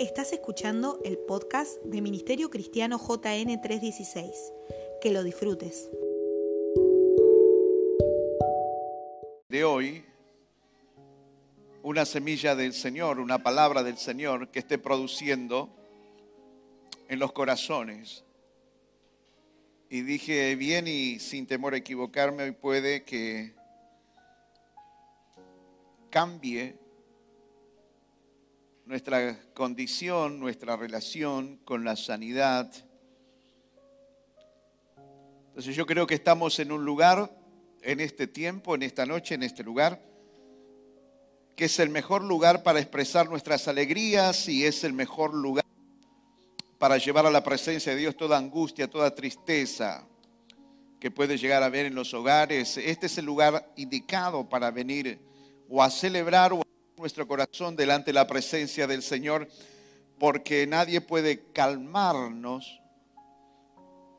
Estás escuchando el podcast de Ministerio Cristiano JN 316. Que lo disfrutes. De hoy, una semilla del Señor, una palabra del Señor que esté produciendo en los corazones. Y dije bien y sin temor a equivocarme, hoy puede que cambie nuestra condición, nuestra relación con la sanidad. Entonces yo creo que estamos en un lugar, en este tiempo, en esta noche, en este lugar, que es el mejor lugar para expresar nuestras alegrías y es el mejor lugar para llevar a la presencia de Dios toda angustia, toda tristeza que puede llegar a ver en los hogares. Este es el lugar indicado para venir o a celebrar o nuestro corazón delante de la presencia del Señor, porque nadie puede calmarnos,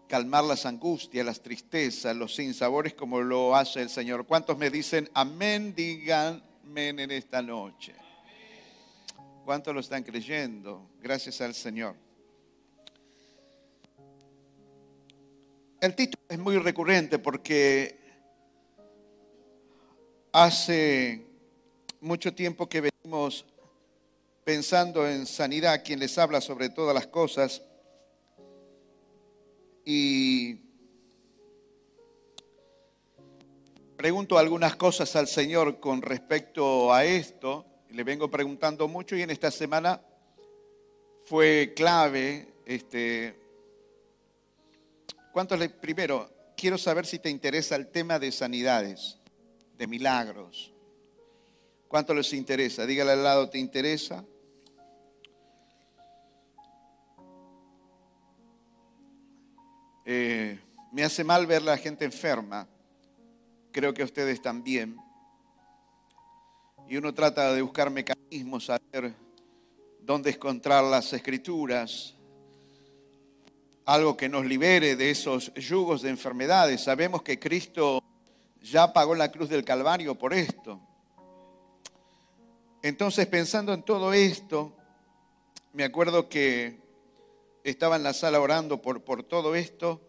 calmar las angustias, las tristezas, los sinsabores como lo hace el Señor. ¿Cuántos me dicen amén? Digan amén en esta noche. ¿Cuántos lo están creyendo? Gracias al Señor. El título es muy recurrente porque hace mucho tiempo que venimos pensando en sanidad, quien les habla sobre todas las cosas. Y pregunto algunas cosas al Señor con respecto a esto. Le vengo preguntando mucho y en esta semana fue clave. Este, ¿Cuántos le, primero, quiero saber si te interesa el tema de sanidades, de milagros. ¿Cuánto les interesa? Dígale al lado, ¿te interesa? Eh, me hace mal ver la gente enferma. Creo que ustedes también. Y uno trata de buscar mecanismos, a ver dónde encontrar las escrituras, algo que nos libere de esos yugos de enfermedades. Sabemos que Cristo ya pagó la cruz del Calvario por esto. Entonces, pensando en todo esto, me acuerdo que estaba en la sala orando por, por todo esto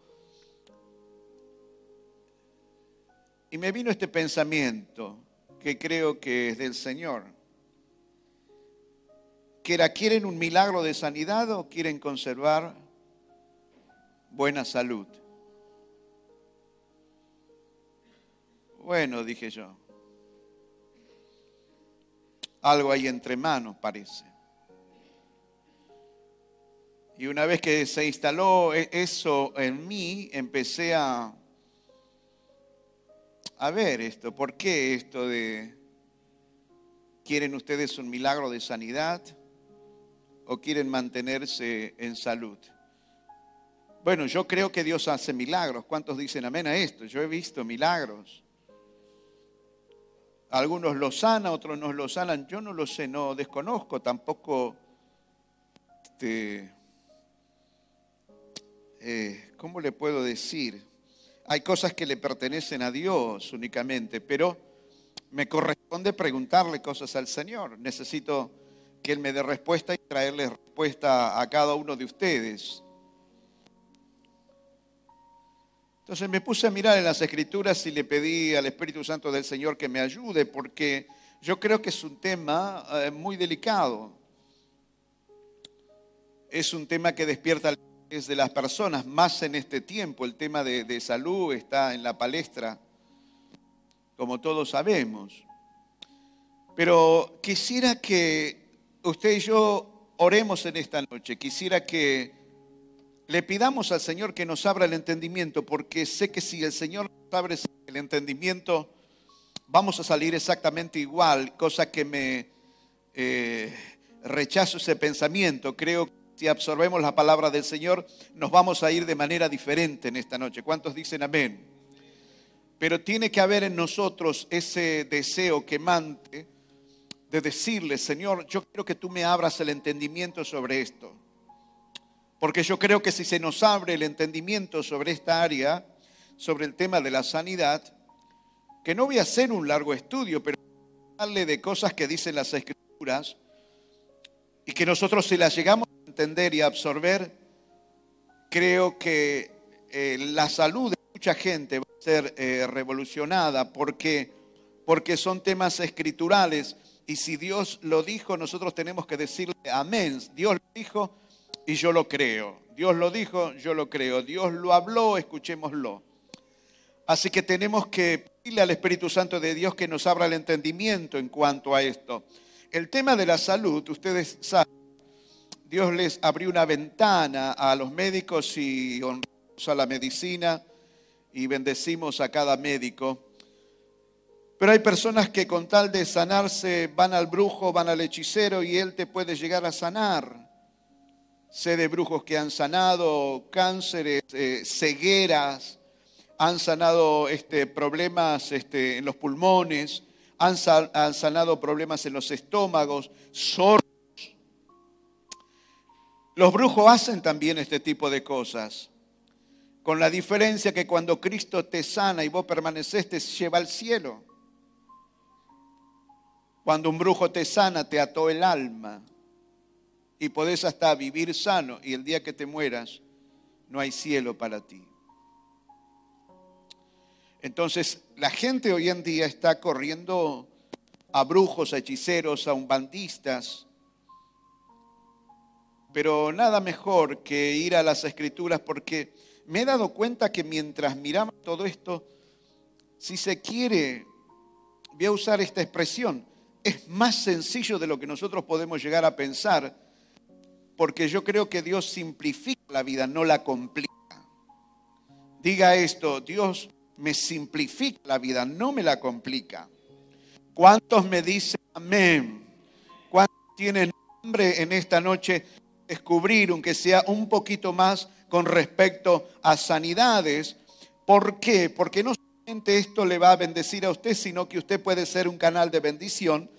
y me vino este pensamiento que creo que es del Señor. Que era, ¿quieren un milagro de sanidad o quieren conservar buena salud? Bueno, dije yo algo ahí entre manos, parece. Y una vez que se instaló e-, eso en mí, empecé a, a ver esto. ¿Por qué esto de, ¿quieren ustedes un milagro de sanidad o quieren mantenerse en salud? Bueno, yo creo que Dios hace milagros. ¿Cuántos dicen amén a esto? Yo he visto milagros. Algunos lo sanan, otros no lo sanan. Yo no lo sé, no desconozco tampoco. Este, eh, ¿Cómo le puedo decir? Hay cosas que le pertenecen a Dios únicamente, pero me corresponde preguntarle cosas al Señor. Necesito que Él me dé respuesta y traerle respuesta a cada uno de ustedes. Entonces me puse a mirar en las escrituras y le pedí al Espíritu Santo del Señor que me ayude porque yo creo que es un tema eh, muy delicado. Es un tema que despierta interés de las personas, más en este tiempo. El tema de salud está en la palestra, como todos sabemos. Pero quisiera que usted y yo oremos en esta noche. Quisiera que le pidamos al Señor que nos abra el entendimiento, porque sé que si el Señor nos abre el entendimiento, vamos a salir exactamente igual, cosa que me eh, rechazo ese pensamiento. Creo que si absorbemos la palabra del Señor, nos vamos a ir de manera diferente en esta noche. ¿Cuántos dicen amén? Pero tiene que haber en nosotros ese deseo quemante de decirle, Señor, yo quiero que tú me abras el entendimiento sobre esto. Porque yo creo que si se nos abre el entendimiento sobre esta área, sobre el tema de la sanidad, que no voy a hacer un largo estudio, pero darle de cosas que dicen las escrituras, y que nosotros si las llegamos a entender y a absorber, creo que eh, la salud de mucha gente va a ser eh, revolucionada porque, porque son temas escriturales y si Dios lo dijo, nosotros tenemos que decirle amén. Dios lo dijo y yo lo creo. Dios lo dijo, yo lo creo. Dios lo habló, escuchémoslo. Así que tenemos que pedirle al Espíritu Santo de Dios que nos abra el entendimiento en cuanto a esto. El tema de la salud, ustedes saben, Dios les abrió una ventana a los médicos y honramos a la medicina y bendecimos a cada médico. Pero hay personas que con tal de sanarse van al brujo, van al hechicero y él te puede llegar a sanar. Sé de brujos que han sanado cánceres, eh, cegueras, han sanado este, problemas este, en los pulmones, han, sanado problemas en los estómagos, sordos. Los brujos hacen también este tipo de cosas, con la diferencia que cuando Cristo te sana y vos permaneces, te lleva al cielo. Cuando un brujo te sana, te ató el alma y podés hasta vivir sano y el día que te mueras, no hay cielo para ti. Entonces, la gente hoy en día está corriendo a brujos, a hechiceros, a umbandistas, pero nada mejor que ir a las escrituras porque me he dado cuenta que mientras miramos todo esto, si se quiere, voy a usar esta expresión, es más sencillo de lo que nosotros podemos llegar a pensar, porque yo creo que Dios simplifica la vida, no la complica. Diga esto, Dios me simplifica la vida, no me la complica. ¿Cuántos me dicen amén? ¿Cuántos tienen hambre en esta noche descubrir, aunque sea un poquito más con respecto a sanidades? ¿Por qué? Porque no solamente esto le va a bendecir a usted, sino que usted puede ser un canal de bendición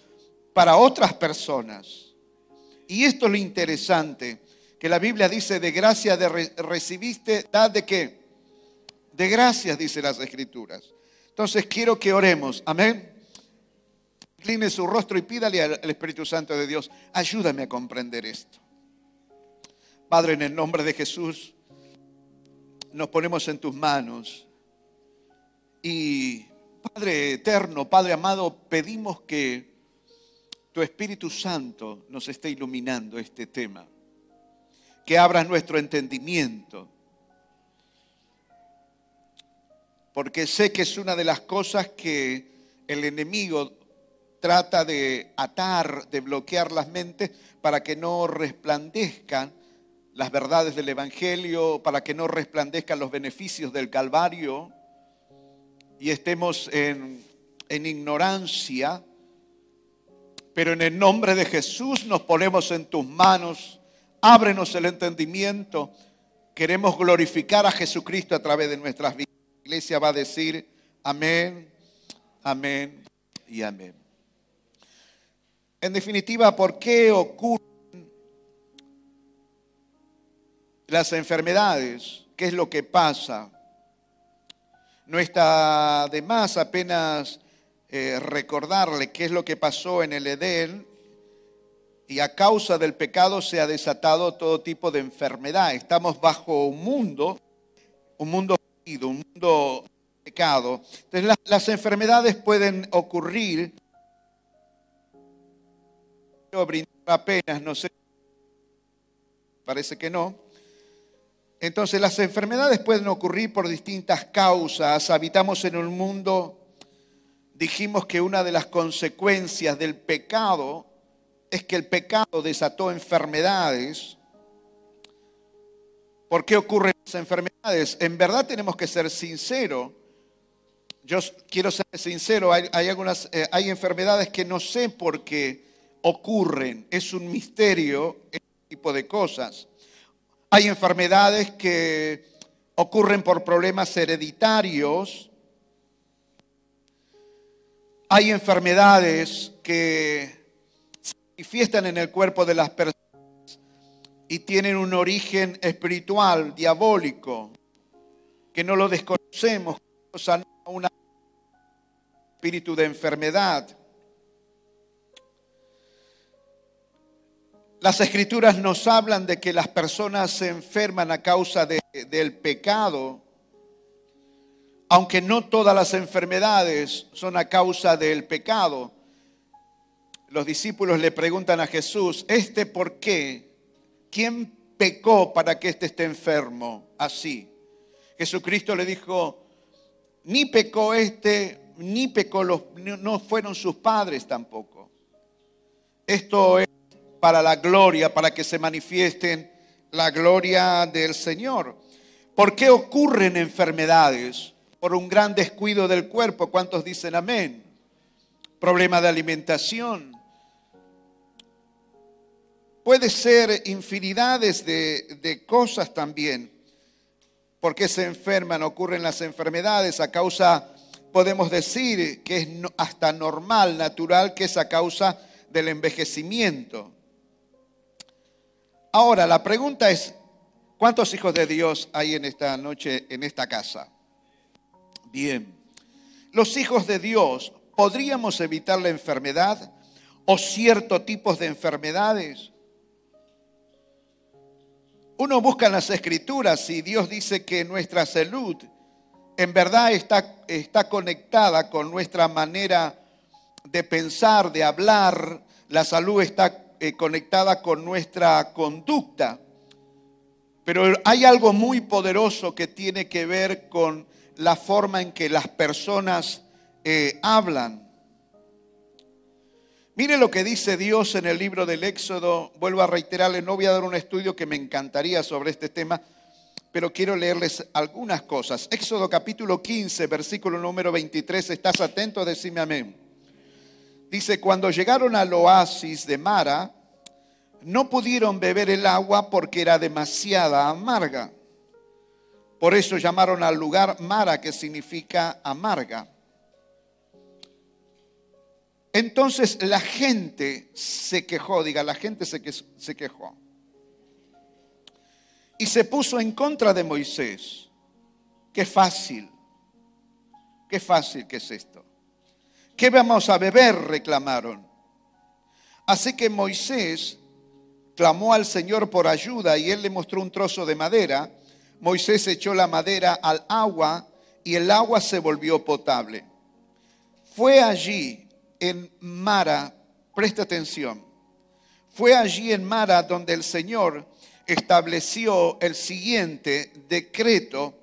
para otras personas. Y esto es lo interesante, que la Biblia dice, de gracia de recibiste, da de qué? de gracias, dice las Escrituras. Entonces quiero que oremos. Amén. Incline su rostro y pídale al Espíritu Santo de Dios, ayúdame a comprender esto. Padre, en el nombre de Jesús, nos ponemos en tus manos. Y Padre eterno, Padre amado, pedimos que tu Espíritu Santo nos esté iluminando este tema. Que abras nuestro entendimiento porque sé que es una de las cosas que el enemigo trata de atar, de bloquear las mentes para que no resplandezcan las verdades del Evangelio, para que no resplandezcan los beneficios del Calvario y estemos en, en ignorancia. Pero en el nombre de Jesús nos ponemos en tus manos, ábrenos el entendimiento. Queremos glorificar a Jesucristo a través de nuestras vidas iglesia va a decir amén, amén y amén. En definitiva, ¿por qué ocurren las enfermedades? ¿Qué es lo que pasa? No está de más apenas eh, recordarle qué es lo que pasó en el Edén y a causa del pecado se ha desatado todo tipo de enfermedad. Estamos bajo un mundo, un mundo un mundo pecado. Entonces las, enfermedades pueden ocurrir. Yo apenas, no sé. Parece que no. Entonces las enfermedades pueden ocurrir por distintas causas. Habitamos en un mundo, dijimos que una de las consecuencias del pecado es que el pecado desató enfermedades ¿Por qué ocurren las enfermedades? En verdad tenemos que ser sinceros. Yo quiero ser sincero, hay, algunas, eh, hay enfermedades que no sé por qué ocurren. Es un misterio este tipo de cosas. Hay enfermedades que ocurren por problemas hereditarios. Hay enfermedades que se manifiestan en el cuerpo de las personas y tienen un origen espiritual, diabólico, que no lo desconocemos, un espíritu de enfermedad. Las escrituras nos hablan de que las personas se enferman a causa de, del pecado, aunque no todas las enfermedades son a causa del pecado. Los discípulos le preguntan a Jesús, ¿este por qué? ¿Quién pecó para que éste esté enfermo así? Jesucristo le dijo, ni pecó este, ni pecó los, no fueron sus padres tampoco. Esto es para la gloria, para que se manifiesten la gloria del Señor. ¿Por qué ocurren enfermedades? Por un gran descuido del cuerpo. ¿Cuántos dicen amén? Problema de alimentación. Puede ser infinidades de, cosas también. ¿Por qué se enferman? Ocurren las enfermedades a causa, podemos decir que es hasta normal, natural, que es a causa del envejecimiento. Ahora, la pregunta es, ¿cuántos hijos de Dios hay en esta noche, en esta casa? Los hijos de Dios, ¿podríamos evitar la enfermedad o ciertos tipos de enfermedades? Uno busca en las escrituras y Dios dice que nuestra salud en verdad está, está conectada con nuestra manera de pensar, de hablar. La salud está eh, conectada con nuestra conducta. Pero hay algo muy poderoso que tiene que ver con la forma en que las personas eh, hablan. Mire lo que dice Dios en el libro del Éxodo. Vuelvo a reiterarle, no voy a dar un estudio que me encantaría sobre este tema, pero quiero leerles algunas cosas. Éxodo capítulo 15, versículo número 23. ¿Estás atento? Decime amén. Dice, cuando llegaron al oasis de Mara, no pudieron beber el agua porque era demasiada amarga. Por eso llamaron al lugar Mara, que significa amarga. Entonces la gente se quejó, diga, la gente se, quejó. Y se puso en contra de Moisés. Qué fácil, qué fácil que es esto. ¿Qué vamos a beber? reclamaron. Así que Moisés clamó al Señor por ayuda y él le mostró un trozo de madera. Moisés echó la madera al agua y el agua se volvió potable. Fue allí en Mara, presta atención, fue allí en Mara donde el Señor estableció el siguiente decreto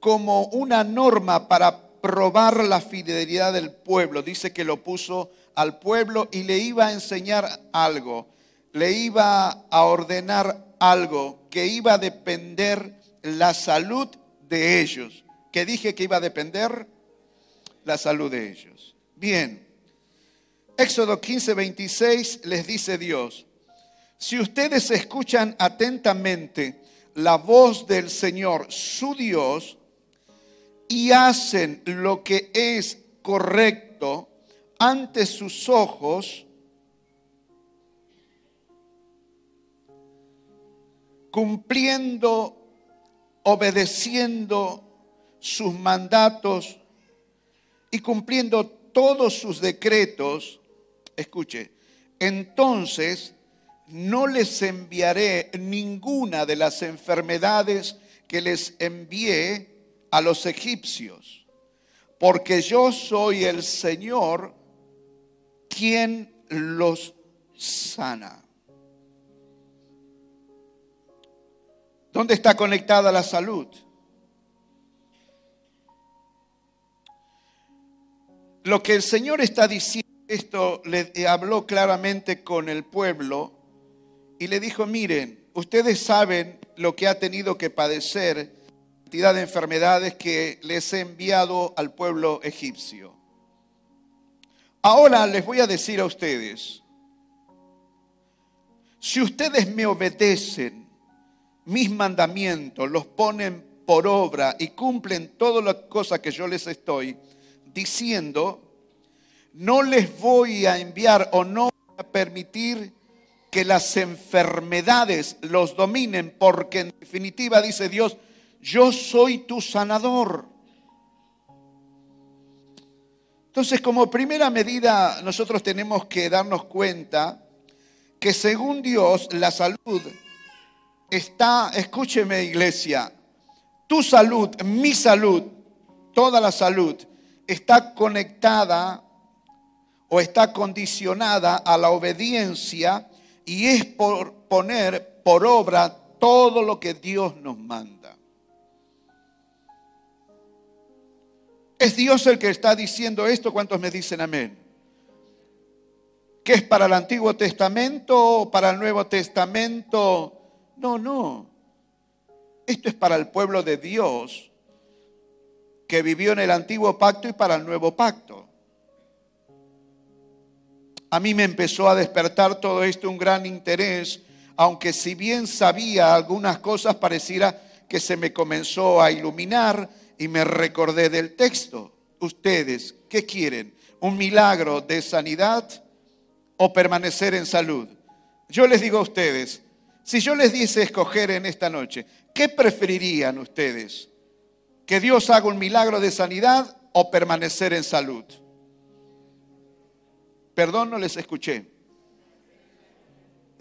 como una norma para probar la fidelidad del pueblo. Dice que lo puso al pueblo y le iba a enseñar algo, le iba a ordenar algo que iba a depender la salud de ellos. Que dije que iba a depender la salud de ellos. Bien, Éxodo 15, 26 les dice Dios, si ustedes escuchan atentamente la voz del Señor, su Dios, y hacen lo que es correcto ante sus ojos, cumpliendo, obedeciendo sus mandatos y cumpliendo todos sus decretos, escuche, entonces no les enviaré ninguna de las enfermedades que les envié a los egipcios, porque yo soy el Señor quien los sana. ¿Dónde está conectada la salud? Lo que el Señor está diciendo, esto le habló claramente con el pueblo y le dijo, miren, ustedes saben lo que ha tenido que padecer de enfermedades que les he enviado al pueblo egipcio. Ahora les voy a decir a ustedes, si ustedes me obedecen mis mandamientos, los ponen por obra y cumplen todas las cosas que yo les estoy diciendo, no les voy a enviar o no voy a permitir que las enfermedades los dominen, porque en definitiva dice Dios, yo soy tu sanador. Entonces, como primera medida, nosotros tenemos que darnos cuenta que según Dios la salud está, escúcheme iglesia, tu salud, mi salud, toda la salud está conectada o está condicionada a la obediencia y es por poner por obra todo lo que Dios nos manda. Es Dios el que está diciendo esto. ¿Cuántos me dicen amén? ¿Qué es para el Antiguo Testamento o para el Nuevo Testamento? No, no. Esto es para el pueblo de Dios que vivió en el antiguo pacto y para el nuevo pacto. A mí me empezó a despertar todo esto un gran interés, aunque si bien sabía algunas cosas, pareciera que se me comenzó a iluminar y me recordé del texto. Ustedes, ¿qué quieren? ¿Un milagro de sanidad o permanecer en salud? Yo les digo a ustedes, si yo les diese escoger en esta noche, ¿qué preferirían ustedes? ¿Que Dios haga un milagro de sanidad o permanecer en salud? Perdón, no les escuché.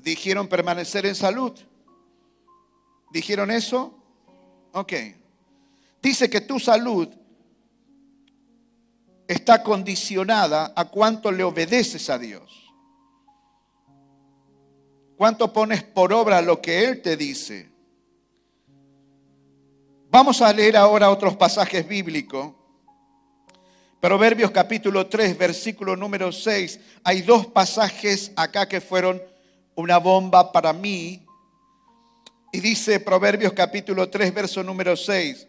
Dijeron permanecer en salud. ¿Dijeron eso? Ok. Dice que tu salud está condicionada a cuánto le obedeces a Dios. ¿Cuánto pones por obra lo que Él te dice? Vamos a leer ahora otros pasajes bíblicos. Proverbios capítulo 3, versículo número 6. Hay dos pasajes acá que fueron una bomba para mí. Y dice Proverbios capítulo 3, verso número 6.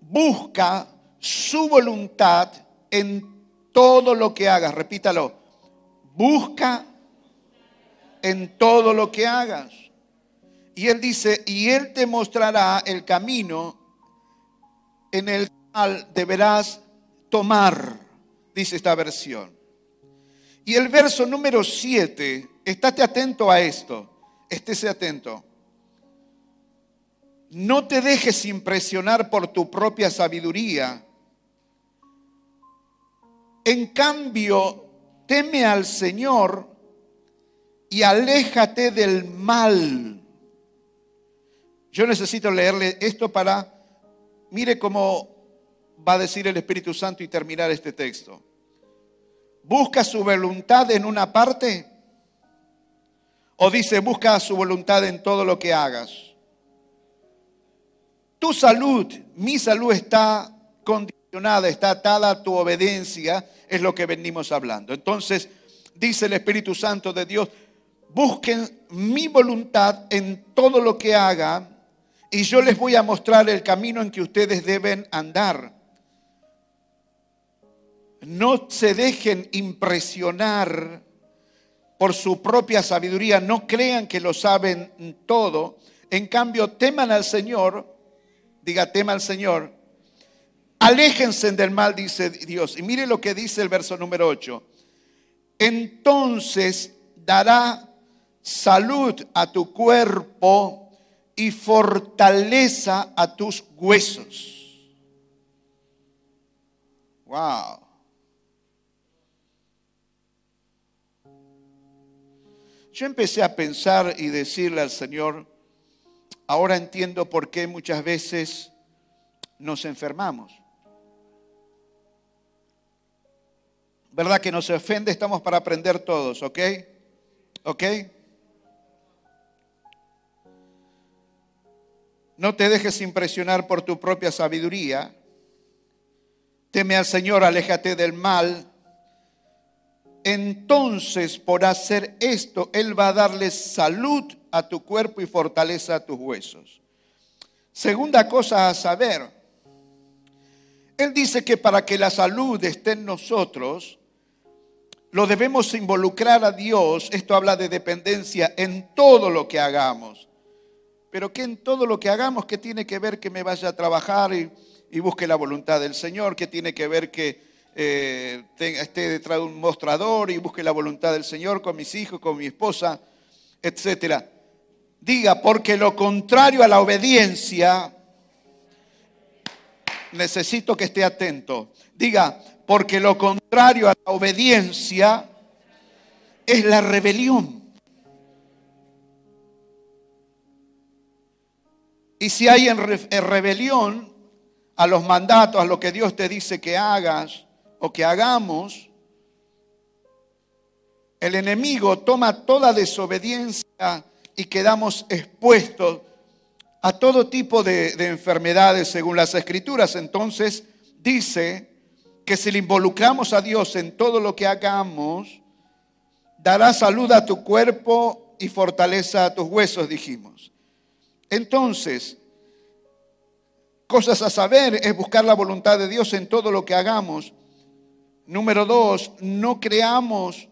Busca su voluntad en todo lo que hagas. Repítalo. Busca en todo lo que hagas. Y él dice, y él te mostrará el camino en el cual deberás tomar, dice esta versión. Y el verso número 7, estate atento a esto, estése atento. No te dejes impresionar por tu propia sabiduría. En cambio, teme al Señor y aléjate del mal. Yo necesito leerle esto para, mire cómo va a decir el Espíritu Santo y terminar este texto. ¿Busca su voluntad en una parte? ¿O dice, busca su voluntad en todo lo que hagas? Tu salud, mi salud está condicionada, está atada a tu obediencia, es lo que venimos hablando. Entonces, dice el Espíritu Santo de Dios, busquen mi voluntad en todo lo que haga y yo les voy a mostrar el camino en que ustedes deben andar. No se dejen impresionar por su propia sabiduría, no crean que lo saben todo. En cambio, teman al Señor, diga, tema al Señor, aléjense del mal, dice Dios. Y mire lo que dice el verso número 8. Entonces dará salud a tu cuerpo y fortaleza a tus huesos. Wow. Yo empecé a pensar y decirle al Señor, ahora entiendo por qué muchas veces nos enfermamos. ¿Verdad que nos ofende? Estamos para aprender todos, ¿ok? ¿Ok? No te dejes impresionar por tu propia sabiduría. Teme al Señor, aléjate del mal. Entonces, por hacer esto, Él va a darle salud a tu cuerpo y fortaleza a tus huesos. Segunda cosa a saber. Él dice que para que la salud esté en nosotros, lo debemos involucrar a Dios. Esto habla de dependencia en todo lo que hagamos pero que en todo lo que hagamos, que tiene que ver que me vaya a trabajar y, busque la voluntad del Señor, que tiene que ver que eh, esté detrás de un mostrador y busque la voluntad del Señor con mis hijos, con mi esposa, etcétera. Diga, porque lo contrario a la obediencia, necesito que esté atento. Diga, porque lo contrario a la obediencia es la rebelión. Y si hay en, rebelión a los mandatos, a lo que Dios te dice que hagas o que hagamos, el enemigo toma toda desobediencia y quedamos expuestos a todo tipo de, de, enfermedades según las escrituras. Entonces dice que si le involucramos a Dios en todo lo que hagamos, dará salud a tu cuerpo y fortaleza a tus huesos, dijimos. Entonces, cosas a saber es buscar la voluntad de Dios en todo lo que hagamos. Número dos, no creamos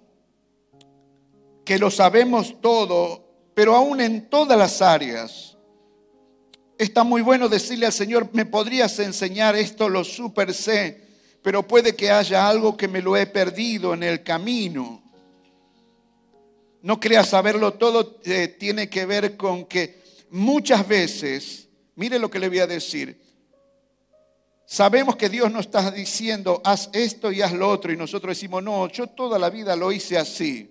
que lo sabemos todo, pero aún en todas las áreas. Está muy bueno decirle al Señor, ¿me podrías enseñar esto? Lo super sé pero puede que haya algo que me lo he perdido en el camino. No creas saberlo todo, eh, tiene que ver con que muchas veces, mire lo que le voy a decir, sabemos que Dios nos está diciendo, haz esto y haz lo otro, y nosotros decimos, no, yo toda la vida lo hice así.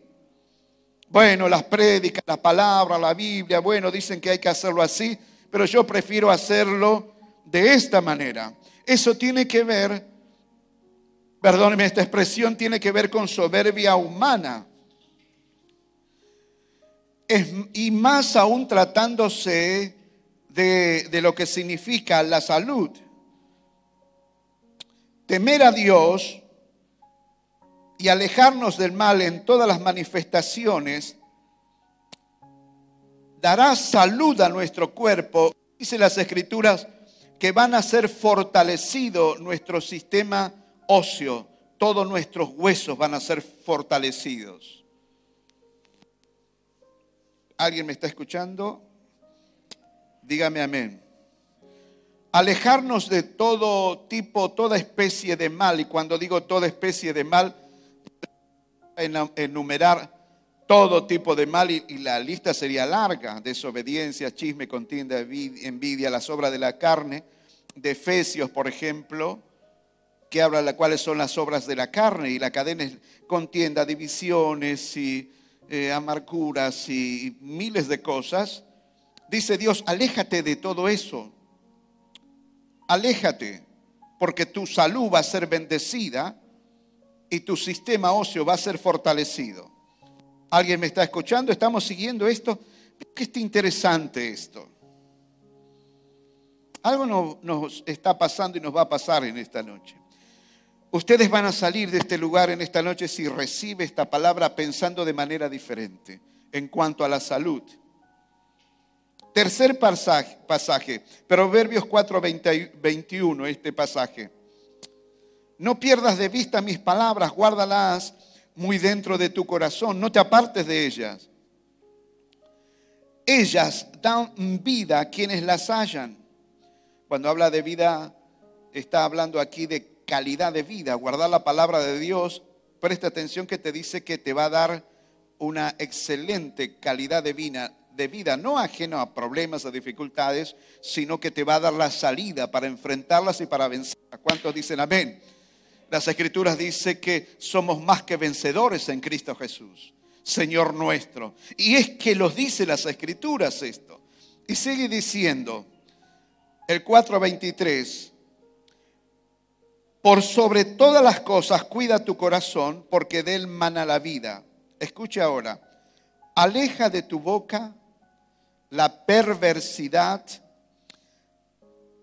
Bueno, las prédicas, la palabra, la Biblia, bueno, dicen que hay que hacerlo así, pero yo prefiero hacerlo de esta manera. Eso tiene que ver perdóneme, esta expresión tiene que ver con soberbia humana. Y más aún tratándose de, de lo que significa la salud. Temer a Dios y alejarnos del mal en todas las manifestaciones dará salud a nuestro cuerpo. Dice las escrituras que van a ser fortalecido nuestro sistema óseo, todos nuestros huesos van a ser fortalecidos. ¿Alguien me está escuchando? Dígame amén. Alejarnos de todo tipo, toda especie de mal, y cuando digo toda especie de mal, enumerar todo tipo de mal y, la lista sería larga, desobediencia, chisme, contienda, envidia, las obras de la carne, de Efesios, por ejemplo, que habla de cuáles son las obras de la carne y la cadena contienda, divisiones y eh, amarguras y miles de cosas. Dice Dios, aléjate de todo eso. Aléjate, porque tu salud va a ser bendecida y tu sistema óseo va a ser fortalecido. ¿Alguien me está escuchando? ¿Estamos siguiendo esto? ¿Qué está interesante esto? Algo nos está pasando y nos va a pasar en esta noche. Ustedes van a salir de este lugar en esta noche si recibe esta palabra pensando de manera diferente en cuanto a la salud. Tercer pasaje, pasaje Proverbios 4, 21, este pasaje. No pierdas de vista mis palabras, guárdalas muy dentro de tu corazón, no te apartes de ellas. Ellas dan vida a quienes las hallan. Cuando habla de vida, está hablando aquí de calidad de vida, guardar la palabra de Dios, presta atención que te dice que te va a dar una excelente calidad de vida, de vida, no ajeno a problemas, a dificultades, sino que te va a dar la salida para enfrentarlas y para vencerlas. ¿Cuántos dicen amén? Las escrituras dicen que somos más que vencedores en Cristo Jesús, Señor nuestro. Y es que los dice las escrituras esto. Y sigue diciendo el 423, por sobre todas las cosas, cuida tu corazón, porque de él mana la vida. Escucha ahora. Aleja de tu boca la perversidad,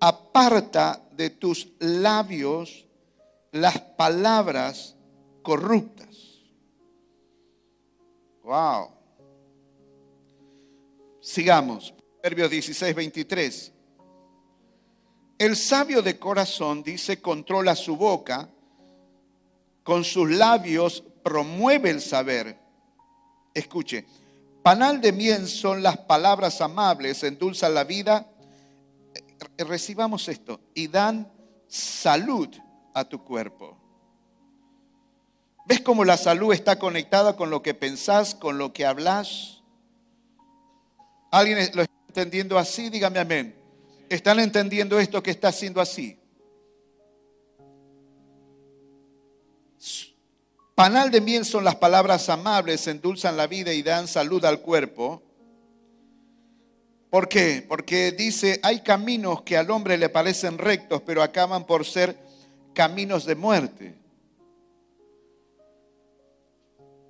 aparta de tus labios las palabras corruptas. Wow. Sigamos. Proverbios 16, 23. El sabio de corazón, dice, controla su boca, con sus labios promueve el saber. Escuche, panal de miel son las palabras amables, endulzan la vida. Eh, recibamos esto y dan salud a tu cuerpo. ¿Ves cómo la salud está conectada con lo que pensás, con lo que hablas? ¿Alguien lo está entendiendo así? Dígame amén. ¿Están entendiendo esto que está haciendo así? Panal de miel son las palabras amables, endulzan la vida y dan salud al cuerpo. ¿Por qué? Porque dice, hay caminos que al hombre le parecen rectos, pero acaban por ser caminos de muerte.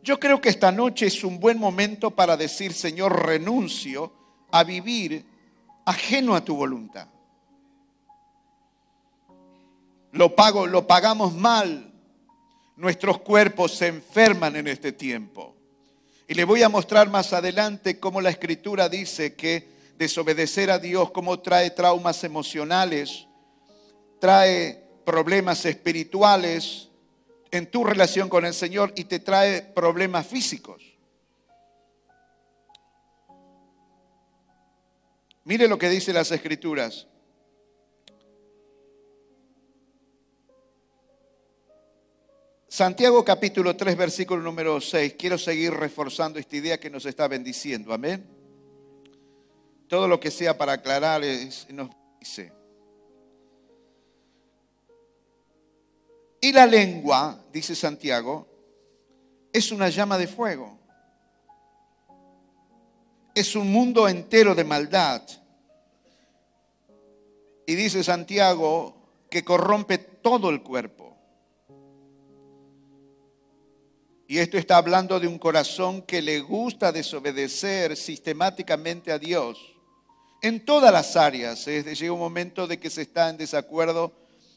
Yo creo que esta noche es un buen momento para decir, Señor, renuncio a vivir ajeno a tu voluntad. Lo pago, lo pagamos mal. Nuestros cuerpos se enferman en este tiempo. Y le voy a mostrar más adelante cómo la escritura dice que desobedecer a Dios, cómo trae traumas emocionales, trae problemas espirituales en tu relación con el Señor y te trae problemas físicos. Mire lo que dice las escrituras. Santiago capítulo 3, versículo número 6. Quiero seguir reforzando esta idea que nos está bendiciendo. Amén. Todo lo que sea para aclarar nos dice. Y la lengua, dice Santiago, es una llama de fuego. Es un mundo entero de maldad. Y dice Santiago que corrompe todo el cuerpo. Y esto está hablando de un corazón que le gusta desobedecer sistemáticamente a Dios en todas las áreas. Llega un momento de que se está en desacuerdo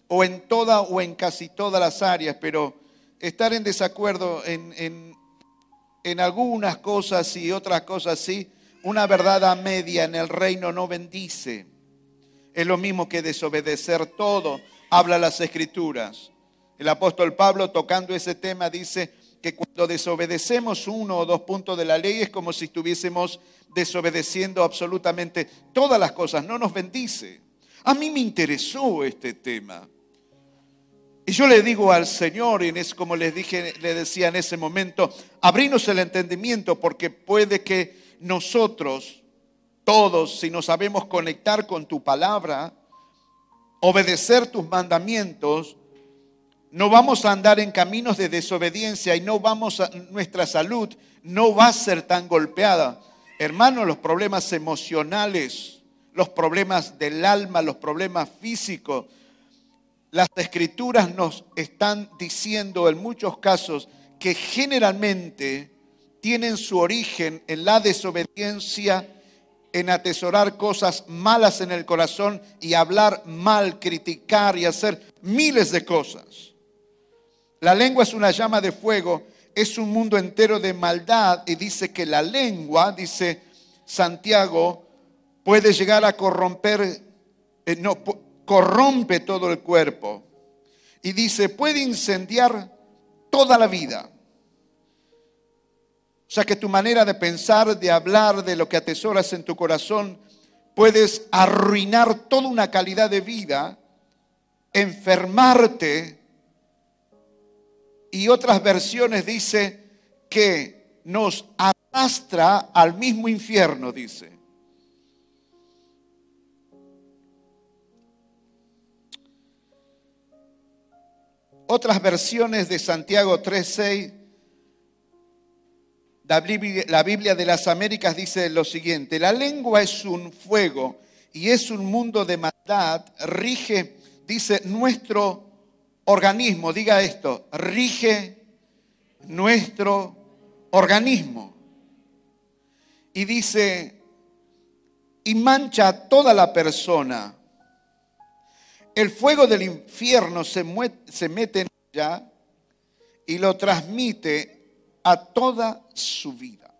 o en toda o en casi todas las áreas, pero estar en desacuerdo en, en algunas cosas y otras cosas sí, una verdad a media en el reino no bendice. Es lo mismo que desobedecer todo, habla las escrituras. El apóstol Pablo tocando ese tema dice, que cuando desobedecemos uno o dos puntos de la ley es como si estuviésemos desobedeciendo absolutamente todas las cosas, no nos bendice. A mí me interesó este tema. Y yo le digo al Señor, y es como les dije, le decía en ese momento, abrinos el entendimiento porque puede que nosotros, todos, si nos sabemos conectar con tu palabra, obedecer tus mandamientos, no vamos a andar en caminos de desobediencia y no vamos a, nuestra salud no va a ser tan golpeada. Hermanos, los problemas emocionales, los problemas del alma, los problemas físicos, las escrituras nos están diciendo en muchos casos que generalmente tienen su origen en la desobediencia, en atesorar cosas malas en el corazón y hablar mal, criticar y hacer miles de cosas. La lengua es una llama de fuego, es un mundo entero de maldad y dice que la lengua, dice Santiago, puede llegar a corromper, eh, no, corrompe todo el cuerpo. Y dice, puede incendiar toda la vida. O sea que tu manera de pensar, de hablar, de lo que atesoras en tu corazón, puedes arruinar toda una calidad de vida, enfermarte y otras versiones dice que nos arrastra al mismo infierno, dice. Otras versiones de Santiago 3:6, la Biblia de las Américas dice lo siguiente, la lengua es un fuego y es un mundo de maldad, rige, dice, nuestro organismo, diga esto, rige nuestro organismo. Y dice, y mancha a toda la persona. El fuego del infierno se, se mete en ella y lo transmite a toda su vida.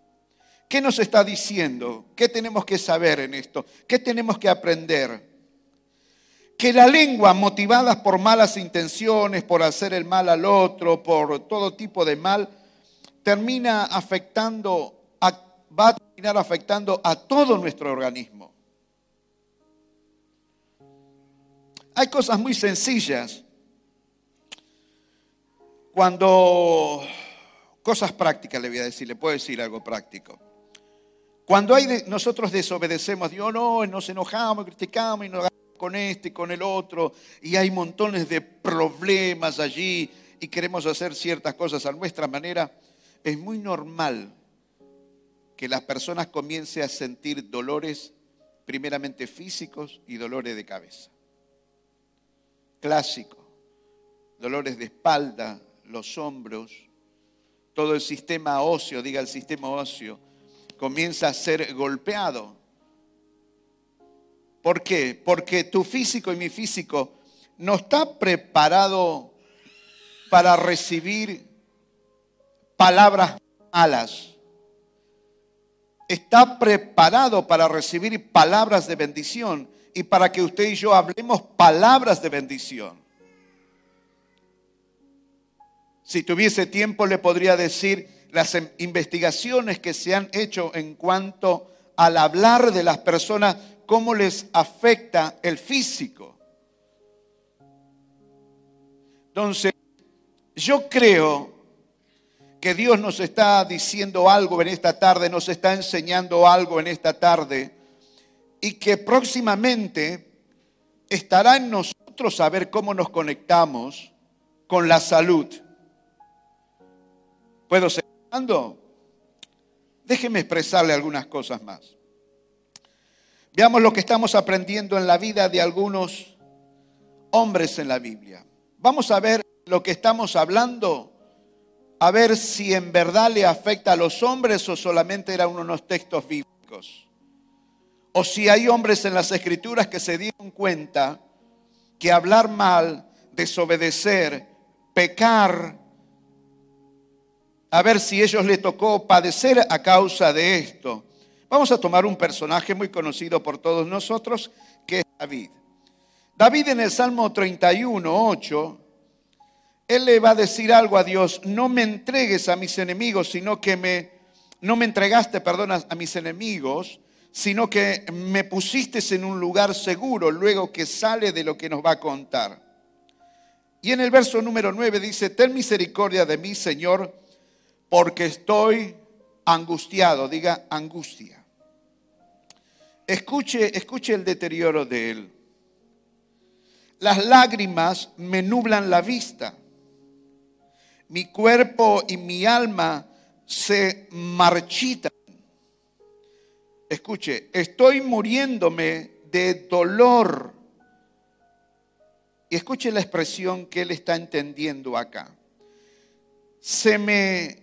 ¿Qué nos está diciendo? ¿Qué tenemos que saber en esto? ¿Qué tenemos que aprender? que la lengua, motivada por malas intenciones, por hacer el mal al otro, por todo tipo de mal, termina afectando, va a terminar afectando a todo nuestro organismo. Hay cosas muy sencillas. Cuando, cosas prácticas le voy a decir, le puedo decir algo práctico. Cuando hay nosotros desobedecemos, Dios no, nos enojamos, criticamos y nos con este, con el otro, y hay montones de problemas allí, y queremos hacer ciertas cosas a nuestra manera, es muy normal que las personas comiencen a sentir dolores primeramente físicos y dolores de cabeza. Clásico, dolores de espalda, los hombros, todo el sistema óseo, diga el sistema óseo, comienza a ser golpeado. ¿Por qué? Porque tu físico y mi físico no está preparado para recibir palabras malas. Está preparado para recibir palabras de bendición y para que usted y yo hablemos palabras de bendición. Si tuviese tiempo le podría decir las em, investigaciones que se han hecho en cuanto al hablar de las personas, cómo les afecta el físico. Entonces, yo creo que Dios nos está diciendo algo en esta tarde, nos está enseñando algo en esta tarde y que próximamente estará en nosotros saber cómo nos conectamos con la salud. ¿Puedo seguir hablando? Déjeme expresarle algunas cosas más. Veamos lo que estamos aprendiendo en la vida de algunos hombres en la Biblia. Vamos a ver lo que estamos hablando, a ver si en verdad le afecta a los hombres o solamente eran unos textos bíblicos. O si hay hombres en las escrituras que se dieron cuenta que hablar mal, desobedecer, pecar, a ver si ellos le tocó padecer a causa de esto. Vamos a tomar un personaje muy conocido por todos nosotros, que es David. David en el Salmo 31, 8, él le va a decir algo a Dios, no me entregues a mis enemigos, sino que me, no me entregaste, perdona, a mis enemigos, sino que me pusiste en un lugar seguro, luego que sale de lo que nos va a contar. Y en el verso número 9 dice, ten misericordia de mí, Señor, porque estoy angustiado, diga angustia. Escuche, escuche el deterioro de él. Las lágrimas me nublan la vista. Mi cuerpo y mi alma se marchitan. Escuche, estoy muriéndome de dolor. Y escuche la expresión que él está entendiendo acá. Se me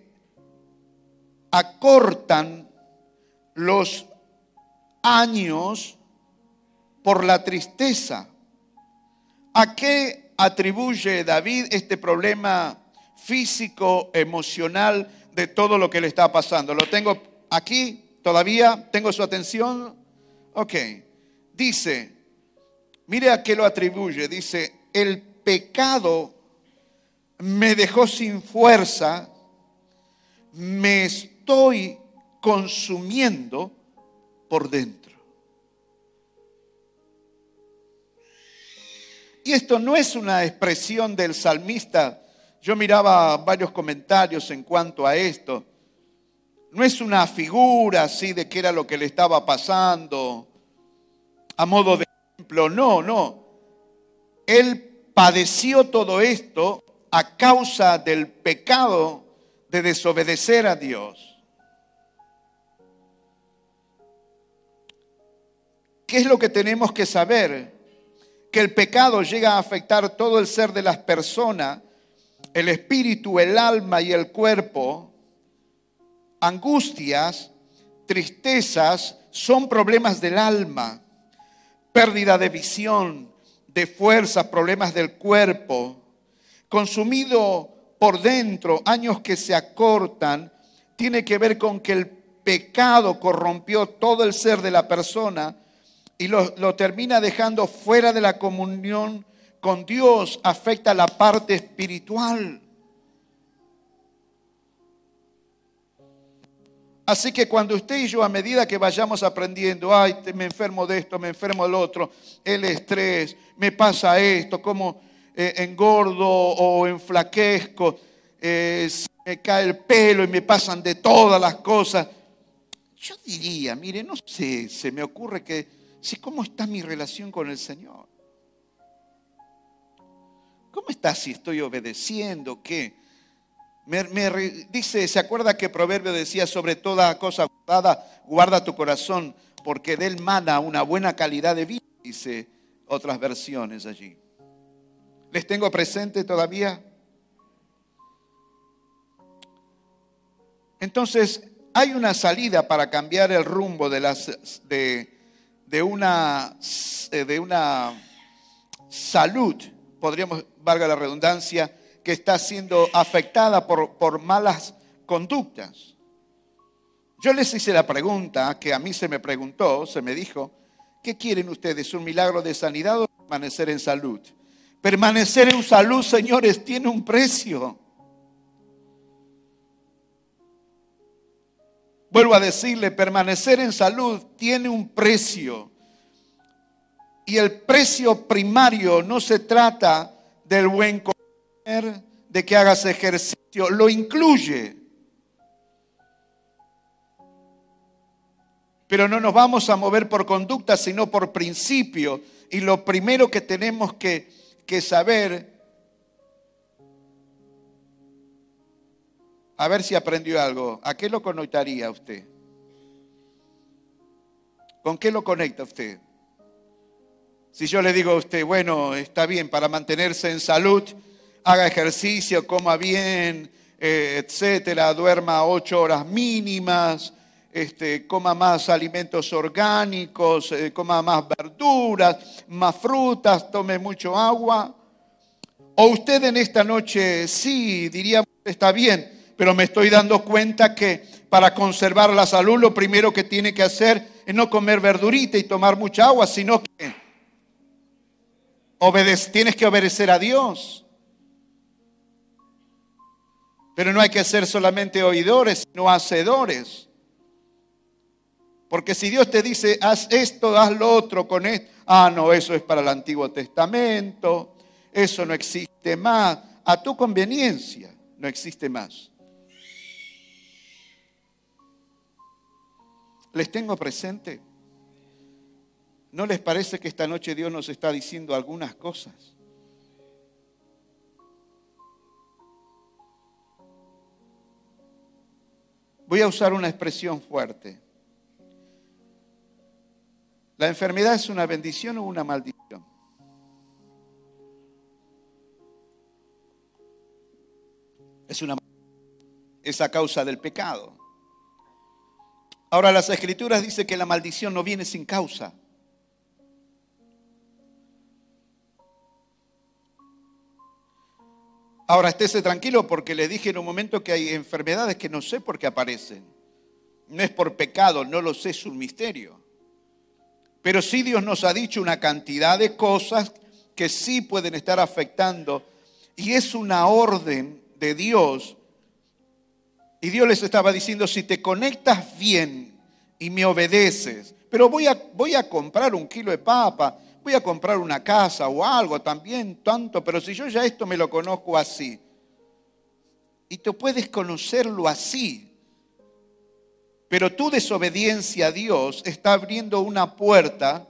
acortan los años por la tristeza. ¿A qué atribuye David este problema físico, emocional de todo lo que le está pasando? ¿Lo tengo aquí todavía? ¿Tengo su atención? Ok. Dice, mire a qué lo atribuye. Dice, el pecado me dejó sin fuerza, me estoy consumiendo por dentro. Y esto no es una expresión del salmista. Yo miraba varios comentarios en cuanto a esto. No es una figura así de qué era lo que le estaba pasando a modo de ejemplo. No, no. Él padeció todo esto a causa del pecado de desobedecer a Dios. ¿Qué es lo que tenemos que saber? Que el pecado llega a afectar todo el ser de las personas, el espíritu, el alma y el cuerpo. Angustias, tristezas son problemas del alma, pérdida de visión, de fuerza, problemas del cuerpo, consumido por dentro, años que se acortan, tiene que ver con que el pecado corrompió todo el ser de la persona y lo, termina dejando fuera de la comunión con Dios, afecta la parte espiritual. Así que cuando usted y yo, a medida que vayamos aprendiendo, ay, me enfermo de esto, me enfermo del otro, el estrés, me pasa esto, como eh, engordo o enflaquezco, eh, me cae el pelo y me pasan de todas las cosas. Yo diría, mire, no sé, se me ocurre que ¿cómo está mi relación con el Señor? ¿Cómo está si estoy obedeciendo? ¿Qué? Me, dice, ¿se acuerda que Proverbio decía sobre toda cosa guardada, guarda tu corazón, porque de él mana una buena calidad de vida? Dice otras versiones allí. ¿Les tengo presente todavía? Entonces, hay una salida para cambiar el rumbo de, las, de, de, una, de una salud, podríamos, valga la redundancia, que está siendo afectada por, por malas conductas. Yo les hice la pregunta que a mí se me preguntó, se me dijo, ¿qué quieren ustedes? ¿Un milagro de sanidad o permanecer en salud? Permanecer en salud, señores, tiene un precio. Vuelvo a decirle, permanecer en salud tiene un precio. Y el precio primario no se trata del buen comer, de que hagas ejercicio, lo incluye. Pero no nos vamos a mover por conducta, sino por principio. Y lo primero que tenemos que, que saber A ver si aprendió algo. ¿A qué lo conectaría usted? ¿Con qué lo conecta usted? Si yo le digo a usted, bueno, está bien, para mantenerse en salud, haga ejercicio, coma bien, eh, etcétera, duerma ocho horas mínimas, este, coma más alimentos orgánicos, eh, coma más verduras, más frutas, tome mucho agua. O usted en esta noche, sí, diríamos, está bien, pero me estoy dando cuenta que para conservar la salud lo primero que tiene que hacer es no comer verdurita y tomar mucha agua, sino que tienes que obedecer a Dios. Pero no hay que ser solamente oidores, sino hacedores. Porque si Dios te dice, haz esto, haz lo otro con esto, ah, no, eso es para el Antiguo Testamento, eso no existe más, a tu conveniencia no existe más. ¿Les tengo presente? ¿No les parece que esta noche Dios nos está diciendo algunas cosas? Voy a usar una expresión fuerte. ¿La enfermedad es una bendición o una maldición? Es una es a causa del pecado. Ahora las escrituras dicen que la maldición no viene sin causa. Ahora estése tranquilo porque le dije en un momento que hay enfermedades que no sé por qué aparecen. No es por pecado, no lo sé, es un misterio. Pero sí Dios nos ha dicho una cantidad de cosas que sí pueden estar afectando. Y es una orden de Dios y Dios les estaba diciendo, si te conectas bien y me obedeces, pero voy a, voy a comprar un kilo de papa, voy a comprar una casa o algo también, tanto, pero si yo ya esto me lo conozco así, y tú puedes conocerlo así, pero tu desobediencia a Dios está abriendo una puerta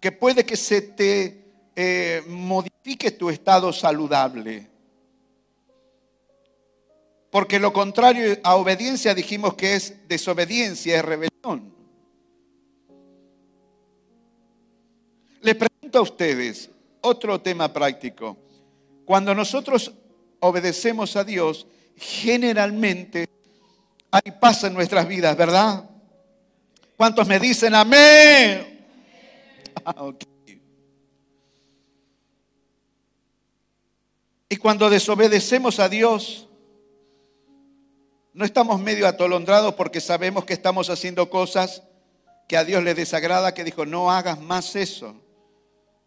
que puede que se te eh, modifique tu estado saludable. Porque lo contrario a obediencia dijimos que es desobediencia, es rebelión. Les pregunto a ustedes otro tema práctico. Cuando nosotros obedecemos a Dios, generalmente hay paz en nuestras vidas, ¿verdad? ¿Cuántos me dicen amén? Ah, y cuando desobedecemos a Dios, no estamos medio atolondrados porque sabemos que estamos haciendo cosas que a Dios le desagrada, que dijo, no hagas más eso.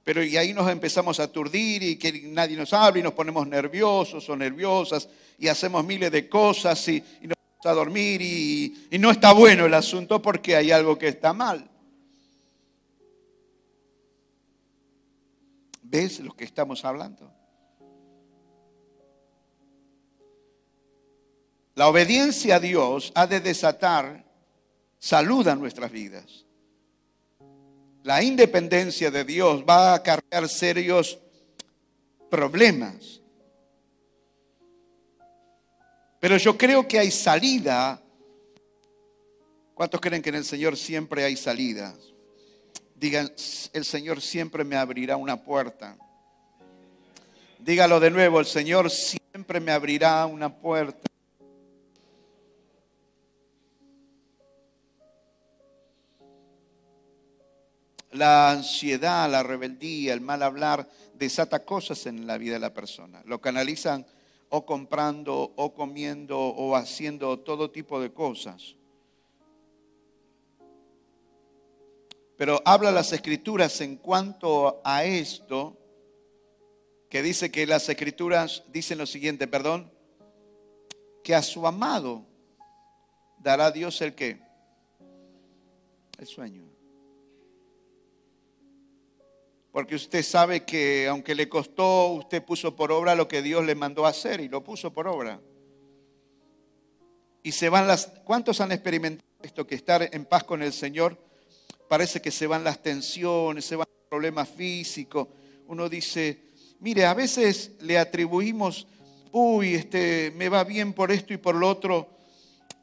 Pero y ahí nos empezamos a aturdir y que nadie nos hable y nos ponemos nerviosos o nerviosas y hacemos miles de cosas y, nos vamos a dormir y, y no está bueno el asunto porque hay algo que está mal. ¿Ves lo que estamos hablando? La obediencia a Dios ha de desatar salud a nuestras vidas. La independencia de Dios va a acarrear serios problemas. Pero yo creo que hay salida. ¿Cuántos creen que en el Señor siempre hay salida? Digan, el Señor siempre me abrirá una puerta. Dígalo de nuevo, el Señor siempre me abrirá una puerta. La ansiedad, la rebeldía, el mal hablar desata cosas en la vida de la persona. Lo canalizan o comprando o comiendo o haciendo todo tipo de cosas. Pero habla las escrituras en cuanto a esto, que dice que las escrituras dicen lo siguiente, perdón, que a su amado dará Dios el qué? El sueño. Porque usted sabe que aunque le costó, usted puso por obra lo que Dios le mandó a hacer y lo puso por obra. Y se van las... ¿Cuántos han experimentado esto? Que estar en paz con el Señor parece que se van las tensiones, se van los problemas físicos. Uno dice, mire, a veces le atribuimos, uy, este, me va bien por esto y por lo otro,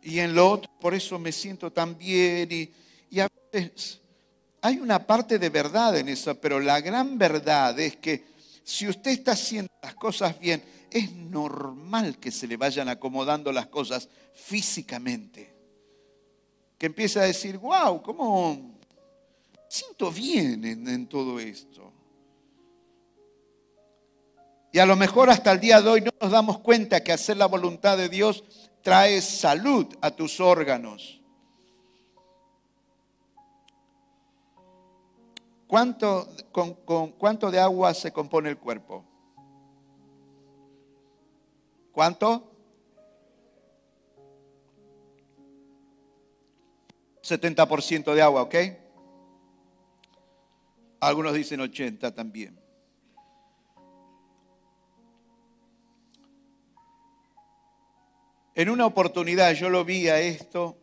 y en lo otro, por eso me siento tan bien. Y, y a veces hay una parte de verdad en eso, pero la gran verdad es que si usted está haciendo las cosas bien, es normal que se le vayan acomodando las cosas físicamente. Que empiece a decir, wow, ¿cómo siento bien en, en todo esto? Y a lo mejor hasta el día de hoy no nos damos cuenta que hacer la voluntad de Dios trae salud a tus órganos ¿Cuánto, con, ¿Cuánto de agua se compone el cuerpo? ¿Cuánto? 70% de agua, ¿ok? Algunos dicen 80 también. En una oportunidad yo lo vi a esto,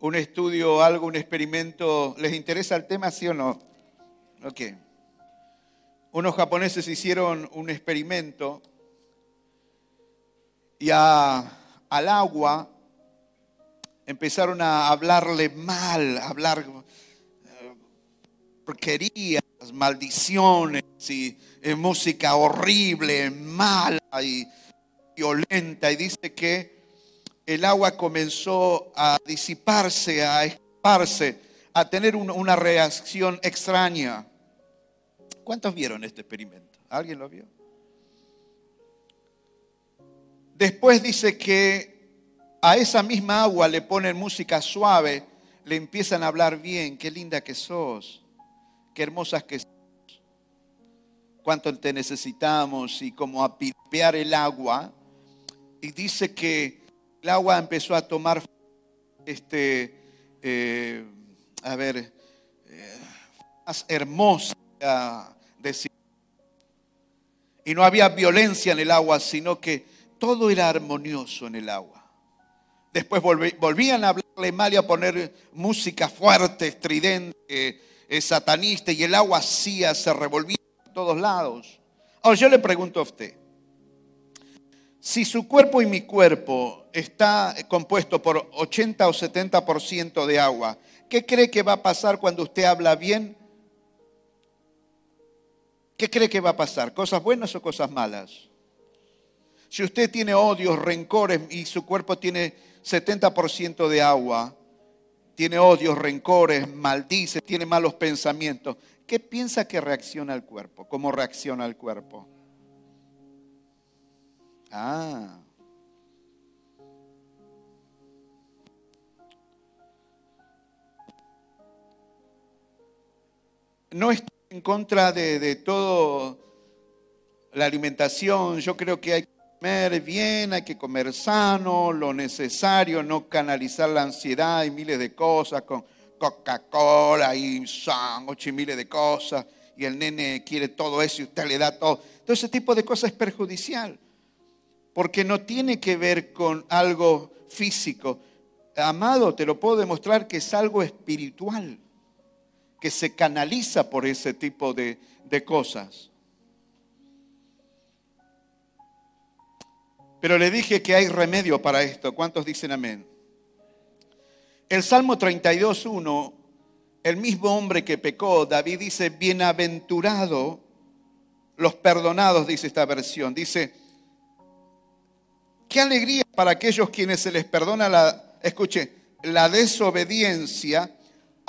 un estudio, algo, un experimento. ¿Les interesa el tema, sí o no? Ok. Unos japoneses hicieron un experimento y al agua empezaron a hablarle mal, a hablar eh, porquerías, maldiciones y eh, música horrible, mala y violenta. Y dice que el agua comenzó a disiparse, a escaparse, a tener una reacción extraña. ¿Cuántos vieron este experimento? ¿Alguien lo vio? Después dice que a esa misma agua le ponen música suave, le empiezan a hablar bien, qué linda que sos, qué hermosas que sos, cuánto te necesitamos y como a pipear el agua. Y dice que el agua empezó a tomar, este, eh, a ver, eh, más hermosa decir. Y no había violencia en el agua, sino que todo era armonioso en el agua. Después volvían a hablarle mal y a poner música fuerte, estridente, eh, satanista, y el agua hacía, se revolvía a todos lados. Ahora yo le pregunto a usted, si su cuerpo y mi cuerpo está compuesto por 80 o 70% de agua, ¿qué cree que va a pasar cuando usted habla bien ¿Qué cree que va a pasar? ¿Cosas buenas o cosas malas? Si usted tiene odios, rencores y su cuerpo tiene 70% de agua, tiene odios, rencores, maldice, tiene malos pensamientos, ¿qué piensa que reacciona el cuerpo? ¿Cómo reacciona el cuerpo? Ah. No es en contra de, todo la alimentación. Yo creo que hay que comer bien, hay que comer sano, lo necesario, no canalizar la ansiedad y miles de cosas con Coca-Cola y sándwich y miles de cosas. Y el nene quiere todo eso y usted le da todo. Todo ese tipo de cosas es perjudicial. Porque no tiene que ver con algo físico. Amado, te lo puedo demostrar que es algo espiritual que se canaliza por ese tipo de, cosas. Pero le dije que hay remedio para esto. ¿Cuántos dicen amén? El Salmo 32.1, el mismo hombre que pecó, David dice, bienaventurado los perdonados, dice esta versión. Dice, qué alegría para aquellos quienes se les perdona la, escuche, la desobediencia,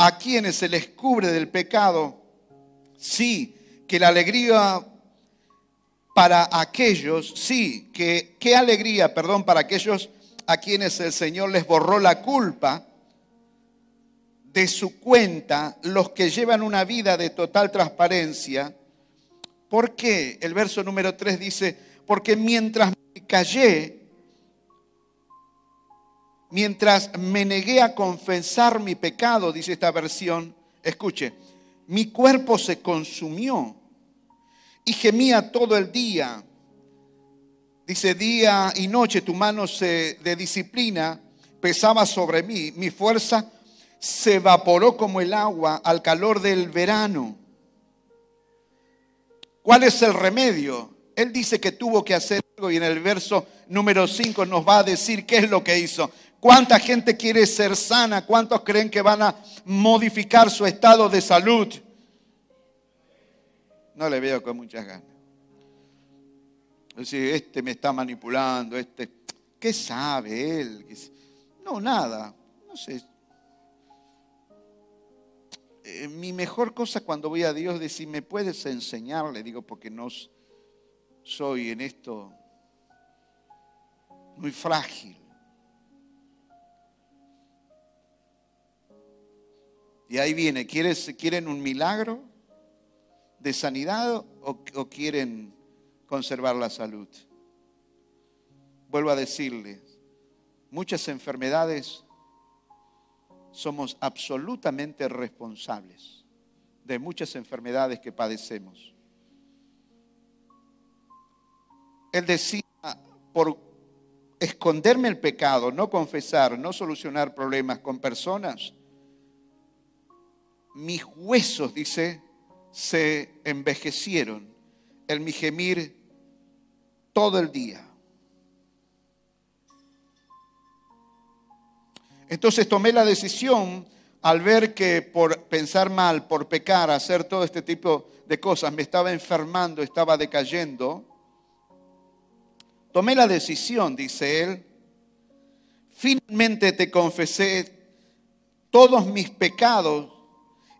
a quienes se les cubre del pecado. Sí, que la alegría para aquellos, sí, que qué alegría, perdón, para aquellos a quienes el Señor les borró la culpa de su cuenta, los que llevan una vida de total transparencia. ¿Por qué? El verso número 3 dice, porque mientras me callé, mientras me negué a confesar mi pecado, dice esta versión, escuche, mi cuerpo se consumió y gemía todo el día. Dice, día y noche tu mano se, de disciplina pesaba sobre mí. Mi fuerza se evaporó como el agua al calor del verano. ¿Cuál es el remedio? Él dice que tuvo que hacer algo y en el verso número 5 nos va a decir qué es lo que hizo. ¿Cuánta gente quiere ser sana? ¿Cuántos creen que van a modificar su estado de salud? No le veo con muchas ganas. Decir, este me está manipulando, este, ¿qué sabe él? No, nada, no sé. Eh, mi mejor cosa cuando voy a Dios es decir, ¿me puedes enseñar? Le digo, porque no soy en esto muy frágil. Y ahí viene, ¿quieren un milagro? de sanidad o, quieren conservar la salud? Vuelvo a decirles, muchas enfermedades somos absolutamente responsables de muchas enfermedades que padecemos. Él decía, por esconderme el pecado, no confesar, no solucionar problemas con personas, mis huesos, dice, se envejecieron el mi gemir todo el día. Entonces tomé la decisión al ver que por pensar mal, por pecar, hacer todo este tipo de cosas, me estaba enfermando, estaba decayendo. Tomé la decisión, dice él, finalmente te confesé todos mis pecados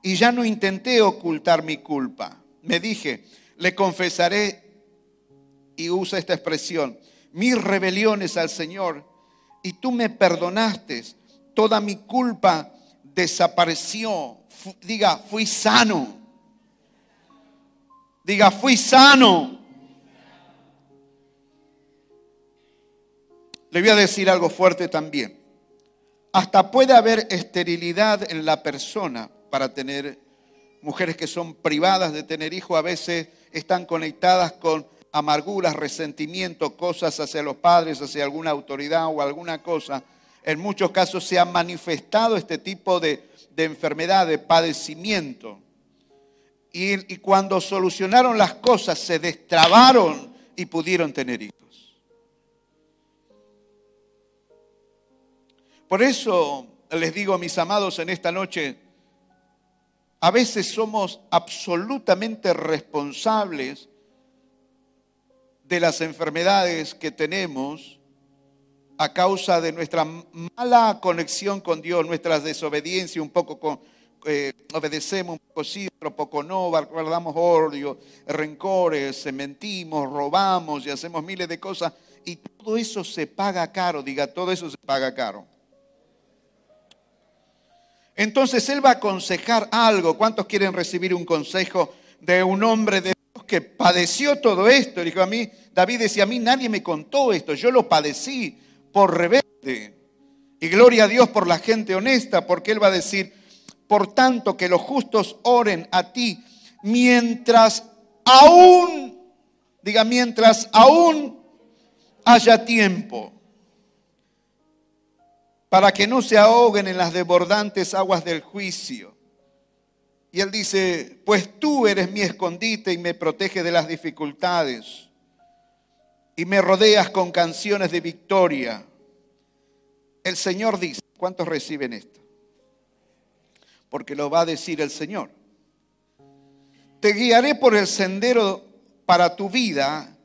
y ya no intenté ocultar mi culpa. Me dije, le confesaré, y usa esta expresión, mis rebeliones al Señor, y tú me perdonaste, toda mi culpa desapareció. Diga, fui sano. Diga, fui sano. Le voy a decir algo fuerte también. Hasta puede haber esterilidad en la persona para tener mujeres que son privadas de tener hijos, a veces están conectadas con amarguras, resentimiento, cosas hacia los padres, hacia alguna autoridad o alguna cosa. En muchos casos se ha manifestado este tipo de, enfermedad, de padecimiento. Y, y cuando solucionaron las cosas, se destrabaron y pudieron tener hijos. Por eso les digo mis amados en esta noche, a veces somos absolutamente responsables de las enfermedades que tenemos a causa de nuestra mala conexión con Dios, nuestra desobediencia, un poco eh, obedecemos, un poco sí, otro poco no, guardamos odio, rencores, mentimos, robamos y hacemos miles de cosas. Y todo eso se paga caro, diga, todo eso se paga caro. Entonces Él va a aconsejar algo. ¿Cuántos quieren recibir un consejo de un hombre de Dios que padeció todo esto? Dijo a mí, David decía, a mí nadie me contó esto, yo lo padecí por rebelde. Y gloria a Dios por la gente honesta, porque Él va a decir, por tanto que los justos oren a ti mientras aún, diga, mientras aún haya tiempo para que no se ahoguen en las desbordantes aguas del juicio. Y él dice, pues tú eres mi escondite y me protege de las dificultades. y me rodeas con canciones de victoria. El Señor dice, ¿cuántos reciben esto? Porque lo va a decir el Señor. Te guiaré por el sendero para tu vida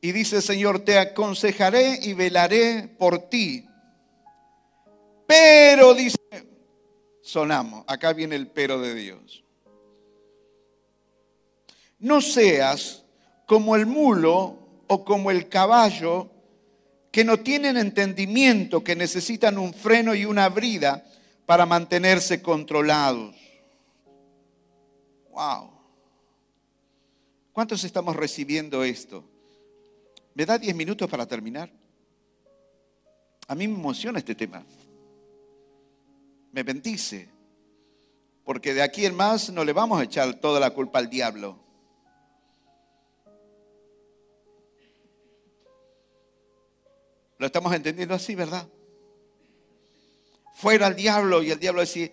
y dice el Señor, te aconsejaré y velaré por ti. Pero dice, sonamos, acá viene el pero de Dios. No seas como el mulo o como el caballo que no tienen entendimiento, que necesitan un freno y una brida para mantenerse controlados. Wow. ¿Cuántos estamos recibiendo esto? ¿Me da 10 minutos para terminar? A mí me emociona este tema. Me bendice. Porque de aquí en más no le vamos a echar toda la culpa al diablo. Lo estamos entendiendo así, ¿verdad? Fuera al diablo y el diablo decía,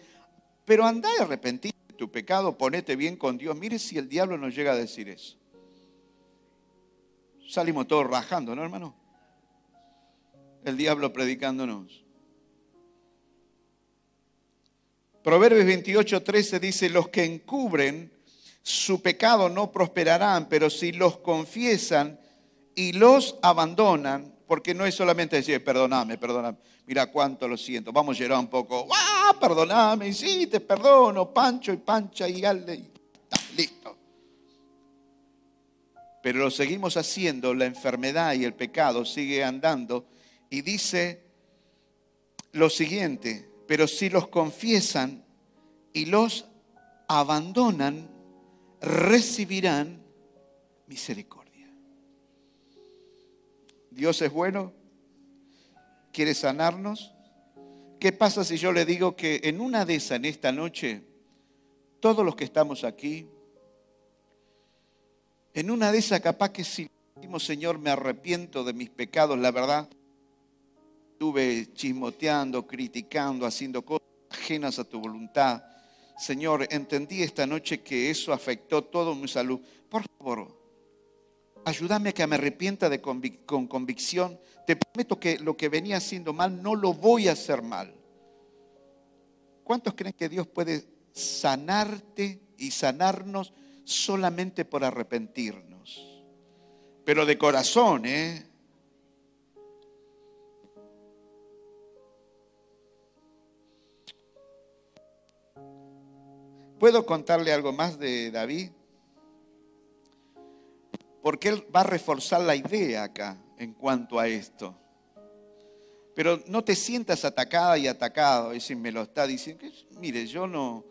pero anda y arrepentir de tu pecado, ponete bien con Dios. Mire si el diablo nos llega a decir eso. Salimos todos rajando, ¿no, hermano? El diablo predicándonos. Proverbios 28, 13 dice, los que encubren su pecado no prosperarán, pero si los confiesan y los abandonan, porque no es solamente decir, perdóname, perdóname, mira cuánto lo siento, vamos a llorar un poco, ¡ah, perdóname! Sí, te perdono, pancho y pancha y alde, y listo. Pero lo seguimos haciendo, la enfermedad y el pecado sigue andando y dice lo siguiente, pero si los confiesan y los abandonan, recibirán misericordia. Dios es bueno, quiere sanarnos. ¿Qué pasa si yo le digo que en una de esas, en esta noche, todos los que estamos aquí, en una de esas capaz que si decimos, Señor, me arrepiento de mis pecados, la verdad, estuve chismoteando, criticando, haciendo cosas ajenas a tu voluntad. Señor, entendí esta noche que eso afectó toda mi salud. Por favor, ayúdame a que me arrepienta de con convicción. Te prometo que lo que venía haciendo mal no lo voy a hacer mal. ¿Cuántos creen que Dios puede sanarte y sanarnos solamente por arrepentirnos? Pero de corazón, ¿eh? ¿Puedo contarle algo más de David? porque él va a reforzar la idea acá en cuanto a esto. Pero no te sientas atacada y atacado, y si me lo está diciendo, mire, yo no,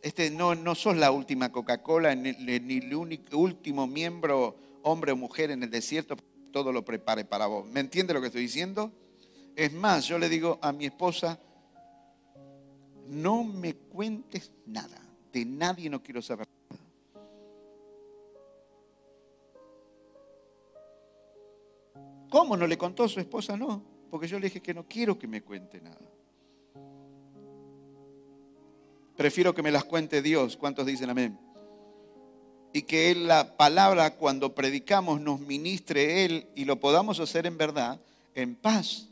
este, no, no sos la última Coca-Cola, ni, el último miembro, hombre o mujer en el desierto, todo lo prepare para vos. ¿Me entiende lo que estoy diciendo? Es más, yo le digo a mi esposa, no me cuentes nada, de nadie no quiero saber ¿Cómo no le contó a su esposa? No, porque yo le dije que no quiero que me cuente nada. Prefiero que me las cuente Dios. ¿Cuántos dicen amén? Y que Él, la palabra, cuando predicamos, nos ministre Él y lo podamos hacer en verdad, en paz.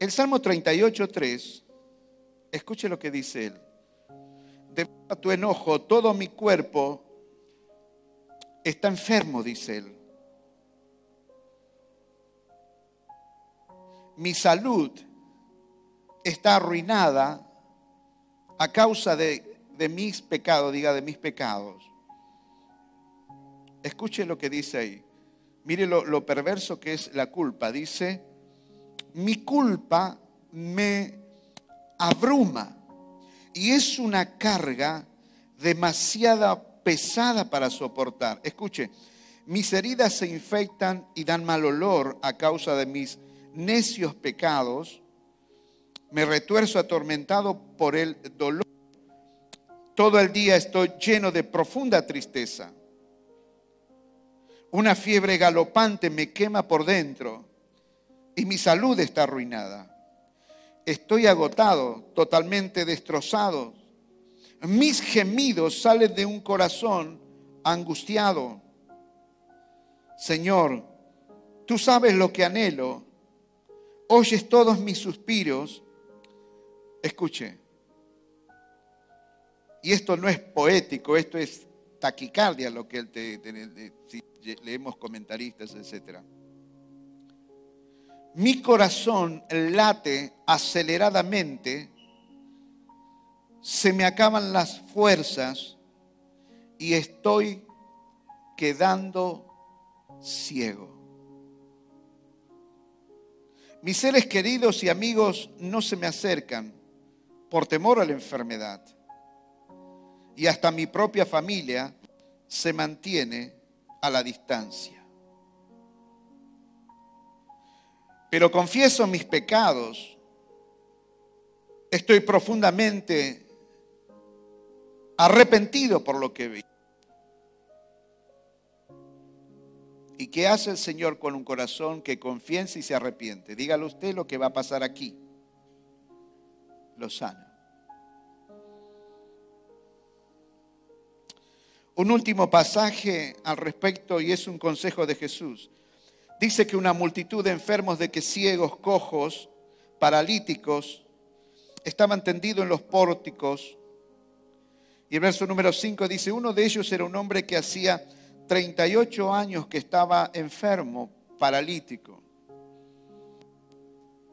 El Salmo 38, 3, escuche lo que dice Él a tu enojo, todo mi cuerpo está enfermo, dice él. Mi salud está arruinada a causa de, de mis pecados, diga de mis pecados. Escuche lo que dice ahí. Mire lo perverso que es la culpa. Dice, mi culpa me abruma y es una carga demasiada pesada para soportar. Escuche, mis heridas se infectan y dan mal olor a causa de mis necios pecados. Me retuerzo atormentado por el dolor. Todo el día estoy lleno de profunda tristeza. Una fiebre galopante me quema por dentro y mi salud está arruinada. Estoy agotado, totalmente destrozado. Mis gemidos salen de un corazón angustiado. Señor, tú sabes lo que anhelo, oyes todos mis suspiros. Escuche, y esto no es poético, esto es taquicardia lo que te, leemos comentaristas, etc. Mi corazón late aceleradamente, se me acaban las fuerzas y estoy quedando ciego. Mis seres queridos y amigos no se me acercan por temor a la enfermedad. Y hasta mi propia familia se mantiene a la distancia. Pero confieso mis pecados. Estoy profundamente arrepentido por lo que vi. ¿Y qué hace el Señor con un corazón que confiesa y se arrepiente? Dígale usted lo que va a pasar aquí. Lo sana. Un último pasaje al respecto y es un consejo de Jesús. Dice que una multitud de enfermos de que ciegos, cojos, paralíticos, estaban tendidos en los pórticos. Y el verso número 5 dice, uno de ellos era un hombre que hacía 38 años que estaba enfermo, paralítico.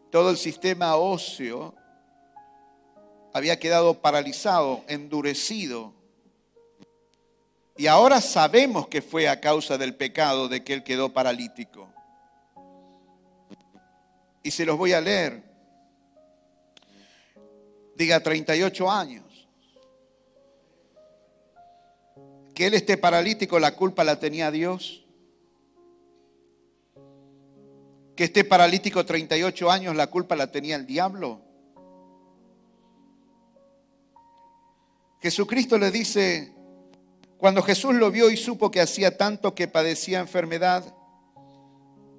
Todo el sistema óseo había quedado paralizado, endurecido. Y ahora sabemos que fue a causa del pecado de que él quedó paralítico. Y se los voy a leer. Diga 38 años. que él esté paralítico, la culpa la tenía Dios. Que esté paralítico 38 años, la culpa la tenía el diablo. Jesucristo le dice, cuando Jesús lo vio y supo que hacía tanto que padecía enfermedad,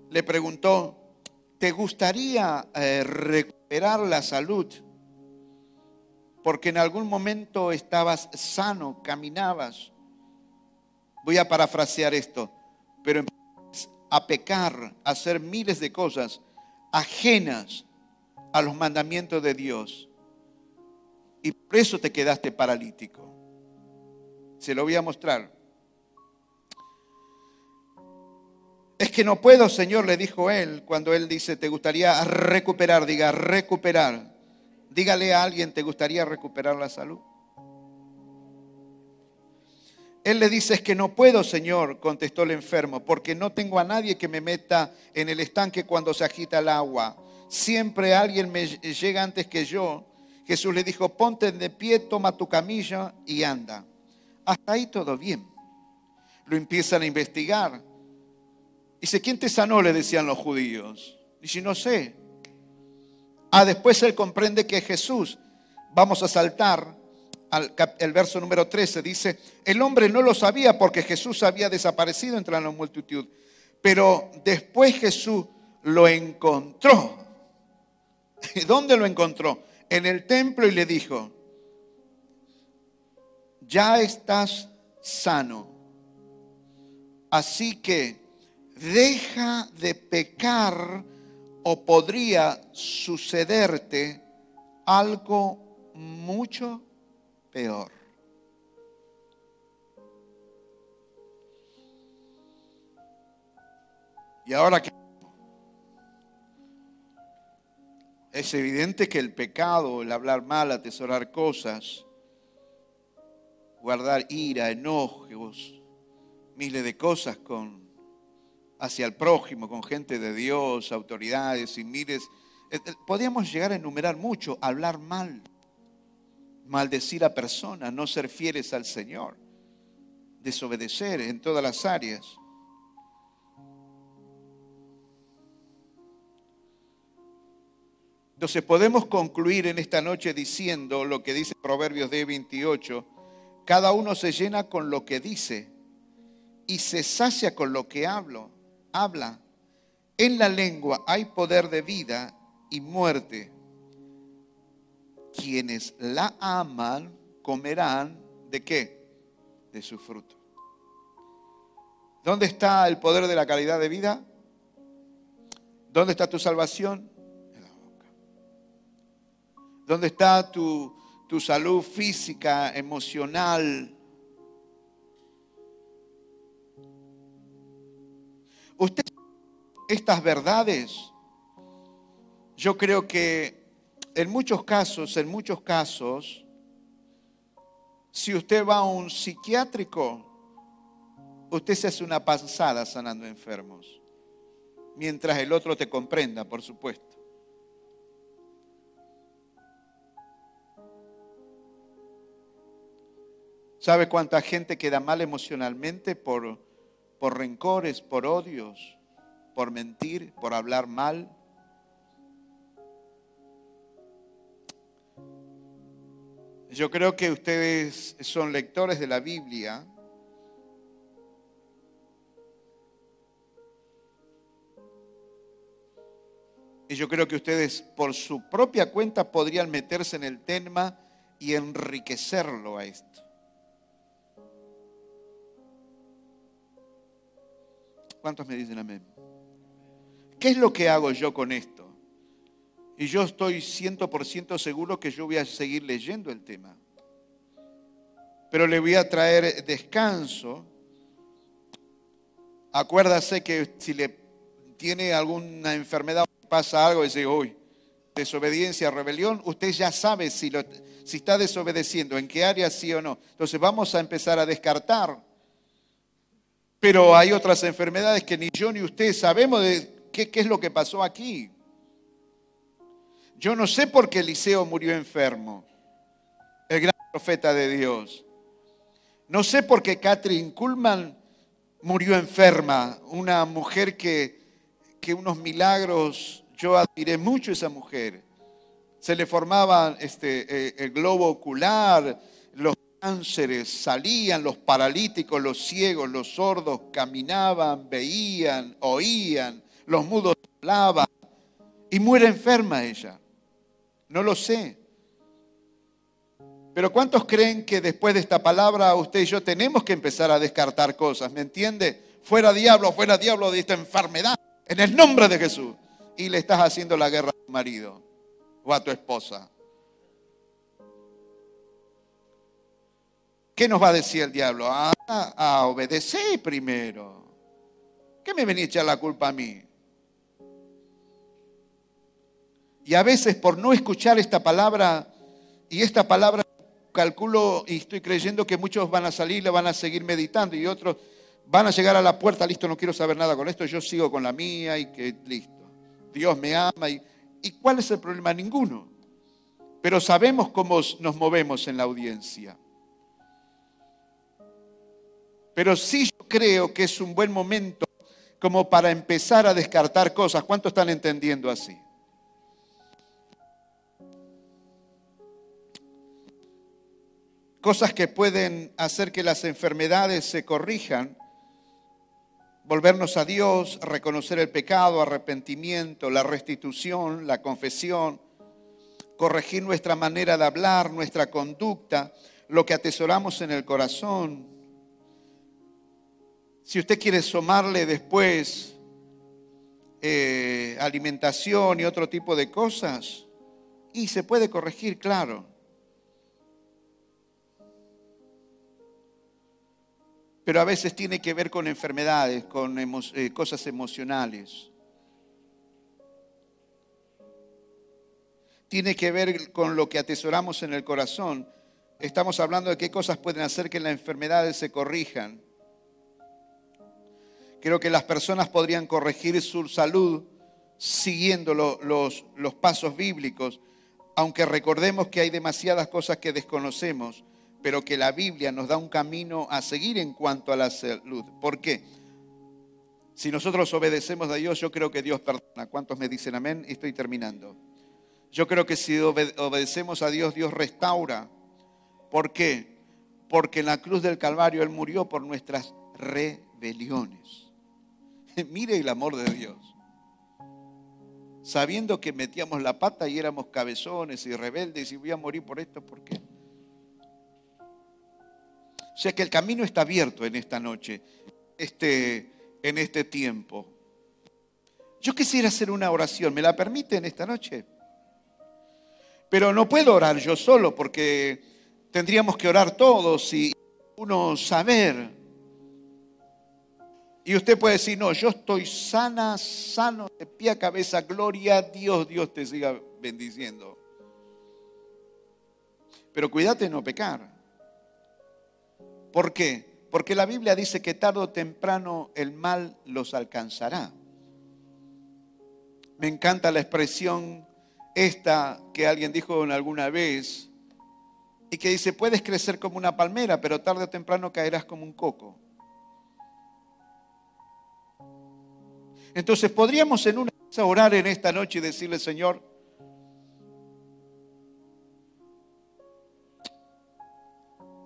le preguntó, ¿te gustaría eh, recuperar la salud? Porque en algún momento estabas sano, caminabas Voy a parafrasear esto, pero a pecar, a hacer miles de cosas ajenas a los mandamientos de Dios. Y por eso te quedaste paralítico. Se lo voy a mostrar. Es que no puedo, Señor, le dijo él, cuando él dice, te gustaría recuperar, diga, recuperar. Dígale a alguien, ¿te gustaría recuperar la salud? Él le dice, es que no puedo, Señor, contestó el enfermo, porque no tengo a nadie que me meta en el estanque cuando se agita el agua. Siempre alguien me llega antes que yo. Jesús le dijo, ponte de pie, toma tu camilla y anda. Hasta ahí todo bien. Lo empiezan a investigar. Dice, ¿quién te sanó? Le decían los judíos. Dice, no sé. Ah, después él comprende que es Jesús. Vamos a saltar el verso número 13, dice, el hombre no lo sabía porque Jesús había desaparecido entre la multitud, pero después Jesús lo encontró. ¿Dónde lo encontró? En el templo y le dijo, ya estás sano, así que deja de pecar o podría sucederte algo mucho peor. Y ahora que es evidente que el pecado, el hablar mal, atesorar cosas, guardar ira, enojos, miles de cosas con hacia el prójimo, con gente de Dios, autoridades y miles. Eh, eh, podríamos llegar a enumerar mucho, hablar mal maldecir a personas, no ser fieles al Señor, desobedecer en todas las áreas. Entonces podemos concluir en esta noche diciendo lo que dice Proverbios de 28, cada uno se llena con lo que dice y se sacia con lo que hablo, habla. En la lengua hay poder de vida y muerte quienes la aman comerán de qué? De su fruto. ¿Dónde está el poder de la calidad de vida? ¿Dónde está tu salvación? En la boca. ¿Dónde está tu, tu salud física, emocional? Usted, estas verdades, yo creo que en muchos casos, en muchos casos, si usted va a un psiquiátrico, usted se hace una pasada sanando enfermos, mientras el otro te comprenda, por supuesto. ¿Sabe cuánta gente queda mal emocionalmente por, por rencores, por odios, por mentir, por hablar mal? Yo creo que ustedes son lectores de la Biblia Y yo creo que ustedes por su propia cuenta podrían meterse en el tema y enriquecerlo a esto. ¿Cuántos me dicen amén? ¿Qué es lo que hago yo con esto? Y yo estoy 100% seguro que yo voy a seguir leyendo el tema. Pero le voy a traer descanso. Acuérdase que si le tiene alguna enfermedad pasa algo y dice, uy, desobediencia, rebelión, usted ya sabe si, lo, si está desobedeciendo, en qué área sí o no. Entonces vamos a empezar a descartar. Pero hay otras enfermedades que ni yo ni usted sabemos de qué, qué es lo que pasó aquí. Yo no sé por qué Eliseo murió enfermo, el gran profeta de Dios. No sé por qué Catherine Kuhlman murió enferma, una mujer que que unos milagros, yo admiré mucho a esa mujer. Se le formaba este, eh, el globo ocular, los cánceres salían, los paralíticos, los ciegos, los sordos caminaban, veían, oían, los mudos hablaban. Y muere enferma ella. No lo sé. Pero ¿cuántos creen que después de esta palabra usted y yo tenemos que empezar a descartar cosas? ¿Me entiende? Fuera diablo, fuera diablo de esta enfermedad en el nombre de Jesús. Y le estás haciendo la guerra a tu marido o a tu esposa. ¿Qué nos va a decir el diablo? Ah, a obedecer primero. ¿Qué me venís a echar la culpa a mí? Y a veces por no escuchar esta palabra, y esta palabra calculo y estoy creyendo que muchos van a salir, la van a seguir meditando y otros van a llegar a la puerta, listo, no quiero saber nada con esto, yo sigo con la mía y que listo. Dios me ama y, y ¿cuál es el problema? Ninguno. Pero sabemos cómo nos movemos en la audiencia. Pero sí yo creo que es un buen momento como para empezar a descartar cosas. ¿Cuántos están entendiendo así? Cosas que pueden hacer que las enfermedades se corrijan volvernos a Dios, reconocer el pecado, arrepentimiento, la restitución, la confesión, corregir nuestra manera de hablar, nuestra conducta, lo que atesoramos en el corazón. Si usted quiere sumarle después eh, alimentación y otro tipo de cosas, y se puede corregir, claro. pero a veces tiene que ver con enfermedades, con eh, cosas emocionales. Tiene que ver con lo que atesoramos en el corazón. Estamos hablando de qué cosas pueden hacer que las enfermedades se corrijan. Creo que las personas podrían corregir su salud siguiendo los, pasos bíblicos, aunque recordemos que hay demasiadas cosas que desconocemos pero que la Biblia nos da un camino a seguir en cuanto a la salud. ¿Por qué? Si nosotros obedecemos a Dios, yo creo que Dios perdona. ¿Cuántos me dicen amén? Estoy terminando. Yo creo que si obedecemos a Dios, Dios restaura. ¿Por qué? Porque en la cruz del Calvario Él murió por nuestras rebeliones. Mire el amor de Dios. Sabiendo que metíamos la pata y éramos cabezones y rebeldes y voy a morir por esto, ¿por qué? O sea que el camino está abierto en esta noche, este, en este tiempo. Yo quisiera hacer una oración, ¿me la permiten esta noche? Pero no puedo orar yo solo porque tendríamos que orar todos y uno saber. Y usted puede decir, no, yo estoy sana, sano, de pie a cabeza, gloria a Dios, Dios te siga bendiciendo. Pero cuídate de no pecar. ¿Por qué? Porque la Biblia dice que tarde o temprano el mal los alcanzará. Me encanta la expresión esta que alguien dijo alguna vez y que dice, puedes crecer como una palmera, pero tarde o temprano caerás como un coco. Entonces podríamos en una orar en esta noche y decirle, Señor,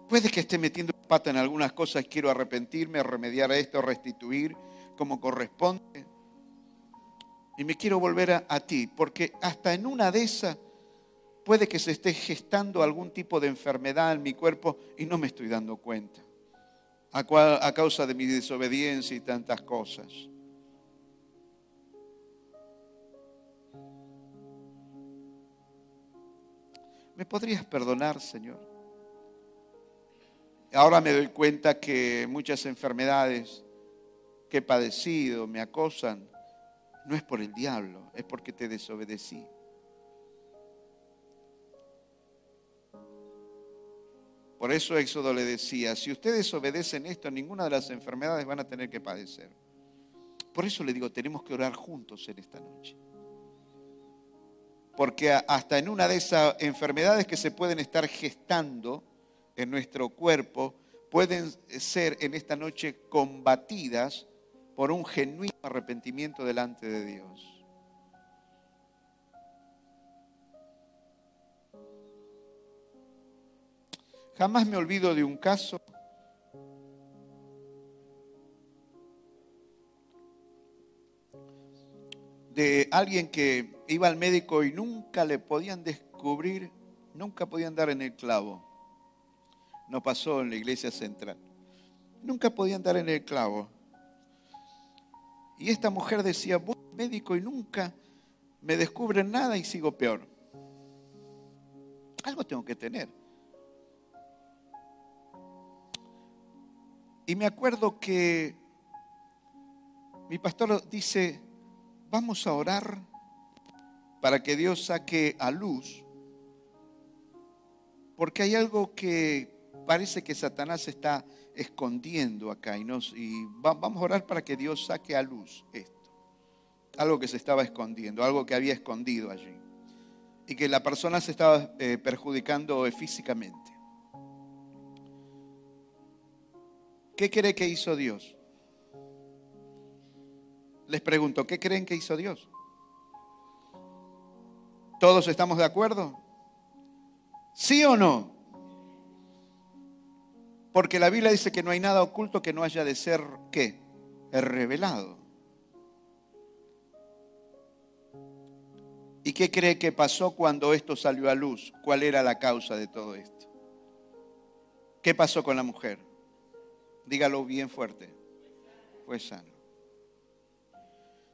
puede que esté metiendo pata en algunas cosas, quiero arrepentirme, remediar esto, restituir como corresponde. Y me quiero volver a, a, ti, porque hasta en una de esas puede que se esté gestando algún tipo de enfermedad en mi cuerpo y no me estoy dando cuenta, a, a causa de mi desobediencia y tantas cosas. ¿Me podrías perdonar, Señor? Ahora me doy cuenta que muchas enfermedades que he padecido me acosan, no es por el diablo, es porque te desobedecí. Por eso Éxodo le decía, si ustedes obedecen esto, ninguna de las enfermedades van a tener que padecer. Por eso le digo, tenemos que orar juntos en esta noche porque hasta en una de esas enfermedades que se pueden estar gestando en nuestro cuerpo, pueden ser en esta noche combatidas por un genuino arrepentimiento delante de Dios. Jamás me olvido de un caso de alguien que iba al médico y nunca le podían descubrir, nunca podían dar en el clavo. No pasó en la iglesia central. Nunca podían dar en el clavo. Y esta mujer decía, voy al médico y nunca me descubren nada y sigo peor. Algo tengo que tener. Y me acuerdo que mi pastor dice, vamos a orar para que Dios saque a luz, porque hay algo que parece que Satanás está escondiendo acá y, nos, y vamos a orar para que Dios saque a luz esto, algo que se estaba escondiendo, algo que había escondido allí y que la persona se estaba eh, perjudicando físicamente. ¿Qué cree que hizo Dios? Les pregunto, ¿qué creen que hizo Dios? ¿Todos estamos de acuerdo? ¿Sí o no? Porque la Biblia dice que no hay nada oculto que no haya de ser, ¿qué? Revelado. ¿Y qué cree que pasó cuando esto salió a luz? ¿Cuál era la causa de todo esto? ¿Qué pasó con la mujer? Dígalo bien fuerte. Fue sano.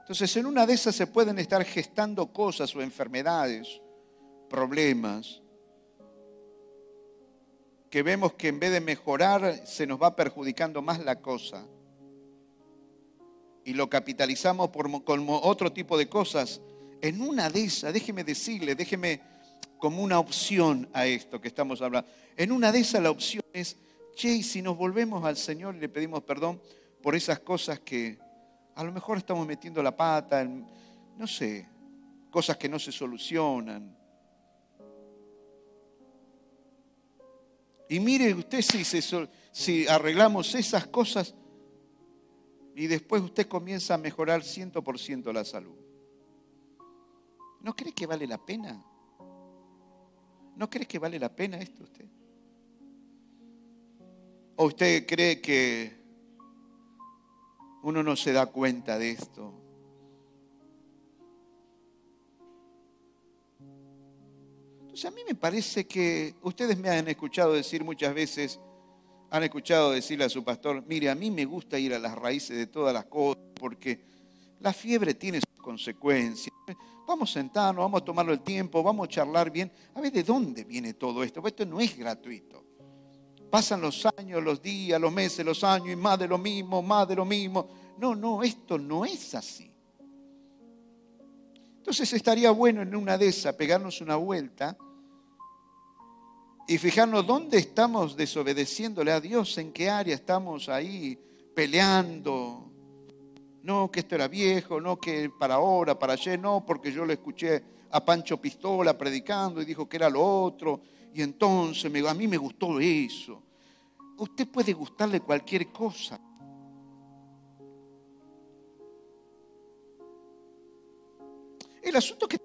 Entonces, en una de esas se pueden estar gestando cosas o enfermedades, problemas, que vemos que en vez de mejorar se nos va perjudicando más la cosa. Y lo capitalizamos por, con otro tipo de cosas. En una de esas, déjeme decirle, déjeme como una opción a esto que estamos hablando. En una de esas la opción es, che, si nos volvemos al Señor y le pedimos perdón por esas cosas que, a lo mejor estamos metiendo la pata en, no sé, cosas que no se solucionan. Y mire usted si, si arreglamos esas cosas y después usted comienza a mejorar 100% la salud. ¿No cree que vale la pena? ¿No cree que vale la pena esto usted? ¿O usted cree que uno no se da cuenta de esto. Entonces a mí me parece que ustedes me han escuchado decir muchas veces, Han escuchado decirle a su pastor, mire, a mí me gusta ir a las raíces de todas las cosas porque la fiebre tiene sus consecuencias. Vamos a sentarnos, vamos a tomarlo el tiempo, vamos a charlar bien. A ver, ¿de dónde viene todo esto? Pues esto no es gratuito. Pasan los años, los días, los meses, los años y más de lo mismo, más de lo mismo. No, no, esto no es así. Entonces estaría bueno en una de esas pegarnos una vuelta y fijarnos dónde estamos desobedeciéndole a Dios, en qué área estamos ahí peleando. No, que esto era viejo, no, que para ahora, para ayer, no, porque yo le escuché a Pancho Pistola predicando y dijo que era lo otro. Y entonces a mí me gustó eso. Usted puede gustarle cualquier cosa. El asunto que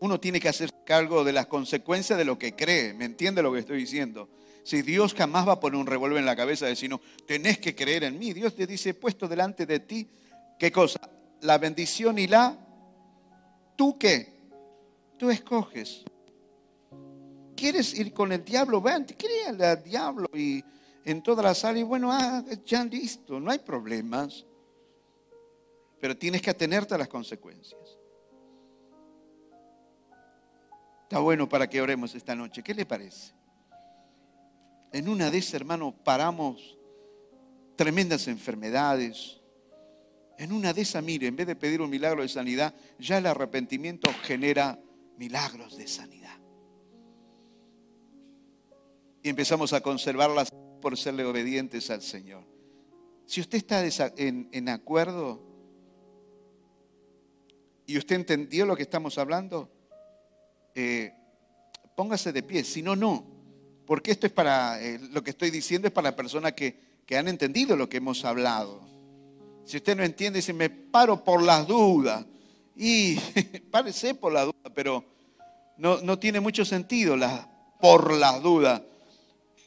uno tiene que hacer cargo de las consecuencias de lo que cree. ¿Me entiende lo que estoy diciendo? Si Dios jamás va a poner un revólver en la cabeza de decir, no, tenés que creer en mí. Dios te dice, he puesto delante de ti, ¿qué cosa? La bendición y la... ¿Tú qué? Tú escoges. ¿Quieres ir con el diablo? Vean, créale al diablo y en toda la sala y bueno, ah, ya listo, no hay problemas. Pero tienes que atenerte a las consecuencias. Está bueno para que oremos esta noche. ¿Qué le parece? En una de esas, hermanos, paramos tremendas enfermedades. En una de esas, mire, en vez de pedir un milagro de sanidad, ya el arrepentimiento genera milagros de sanidad. Y empezamos a conservarlas por serle obedientes al Señor. Si usted está en, en acuerdo y usted entendió lo que estamos hablando, eh, póngase de pie, si no, no. Porque esto es para, eh, lo que estoy diciendo es para personas que, que han entendido lo que hemos hablado. Si usted no entiende, dice, me paro por las dudas. Y párese por la duda, pero no, no tiene mucho sentido la, por las dudas.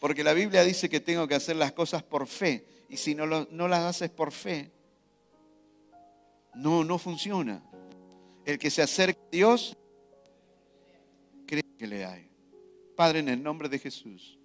Porque la Biblia dice que tengo que hacer las cosas por fe. Y si no, no las haces por fe, no, no funciona. El que se acerca a Dios cree que le hay. Padre, en el nombre de Jesús,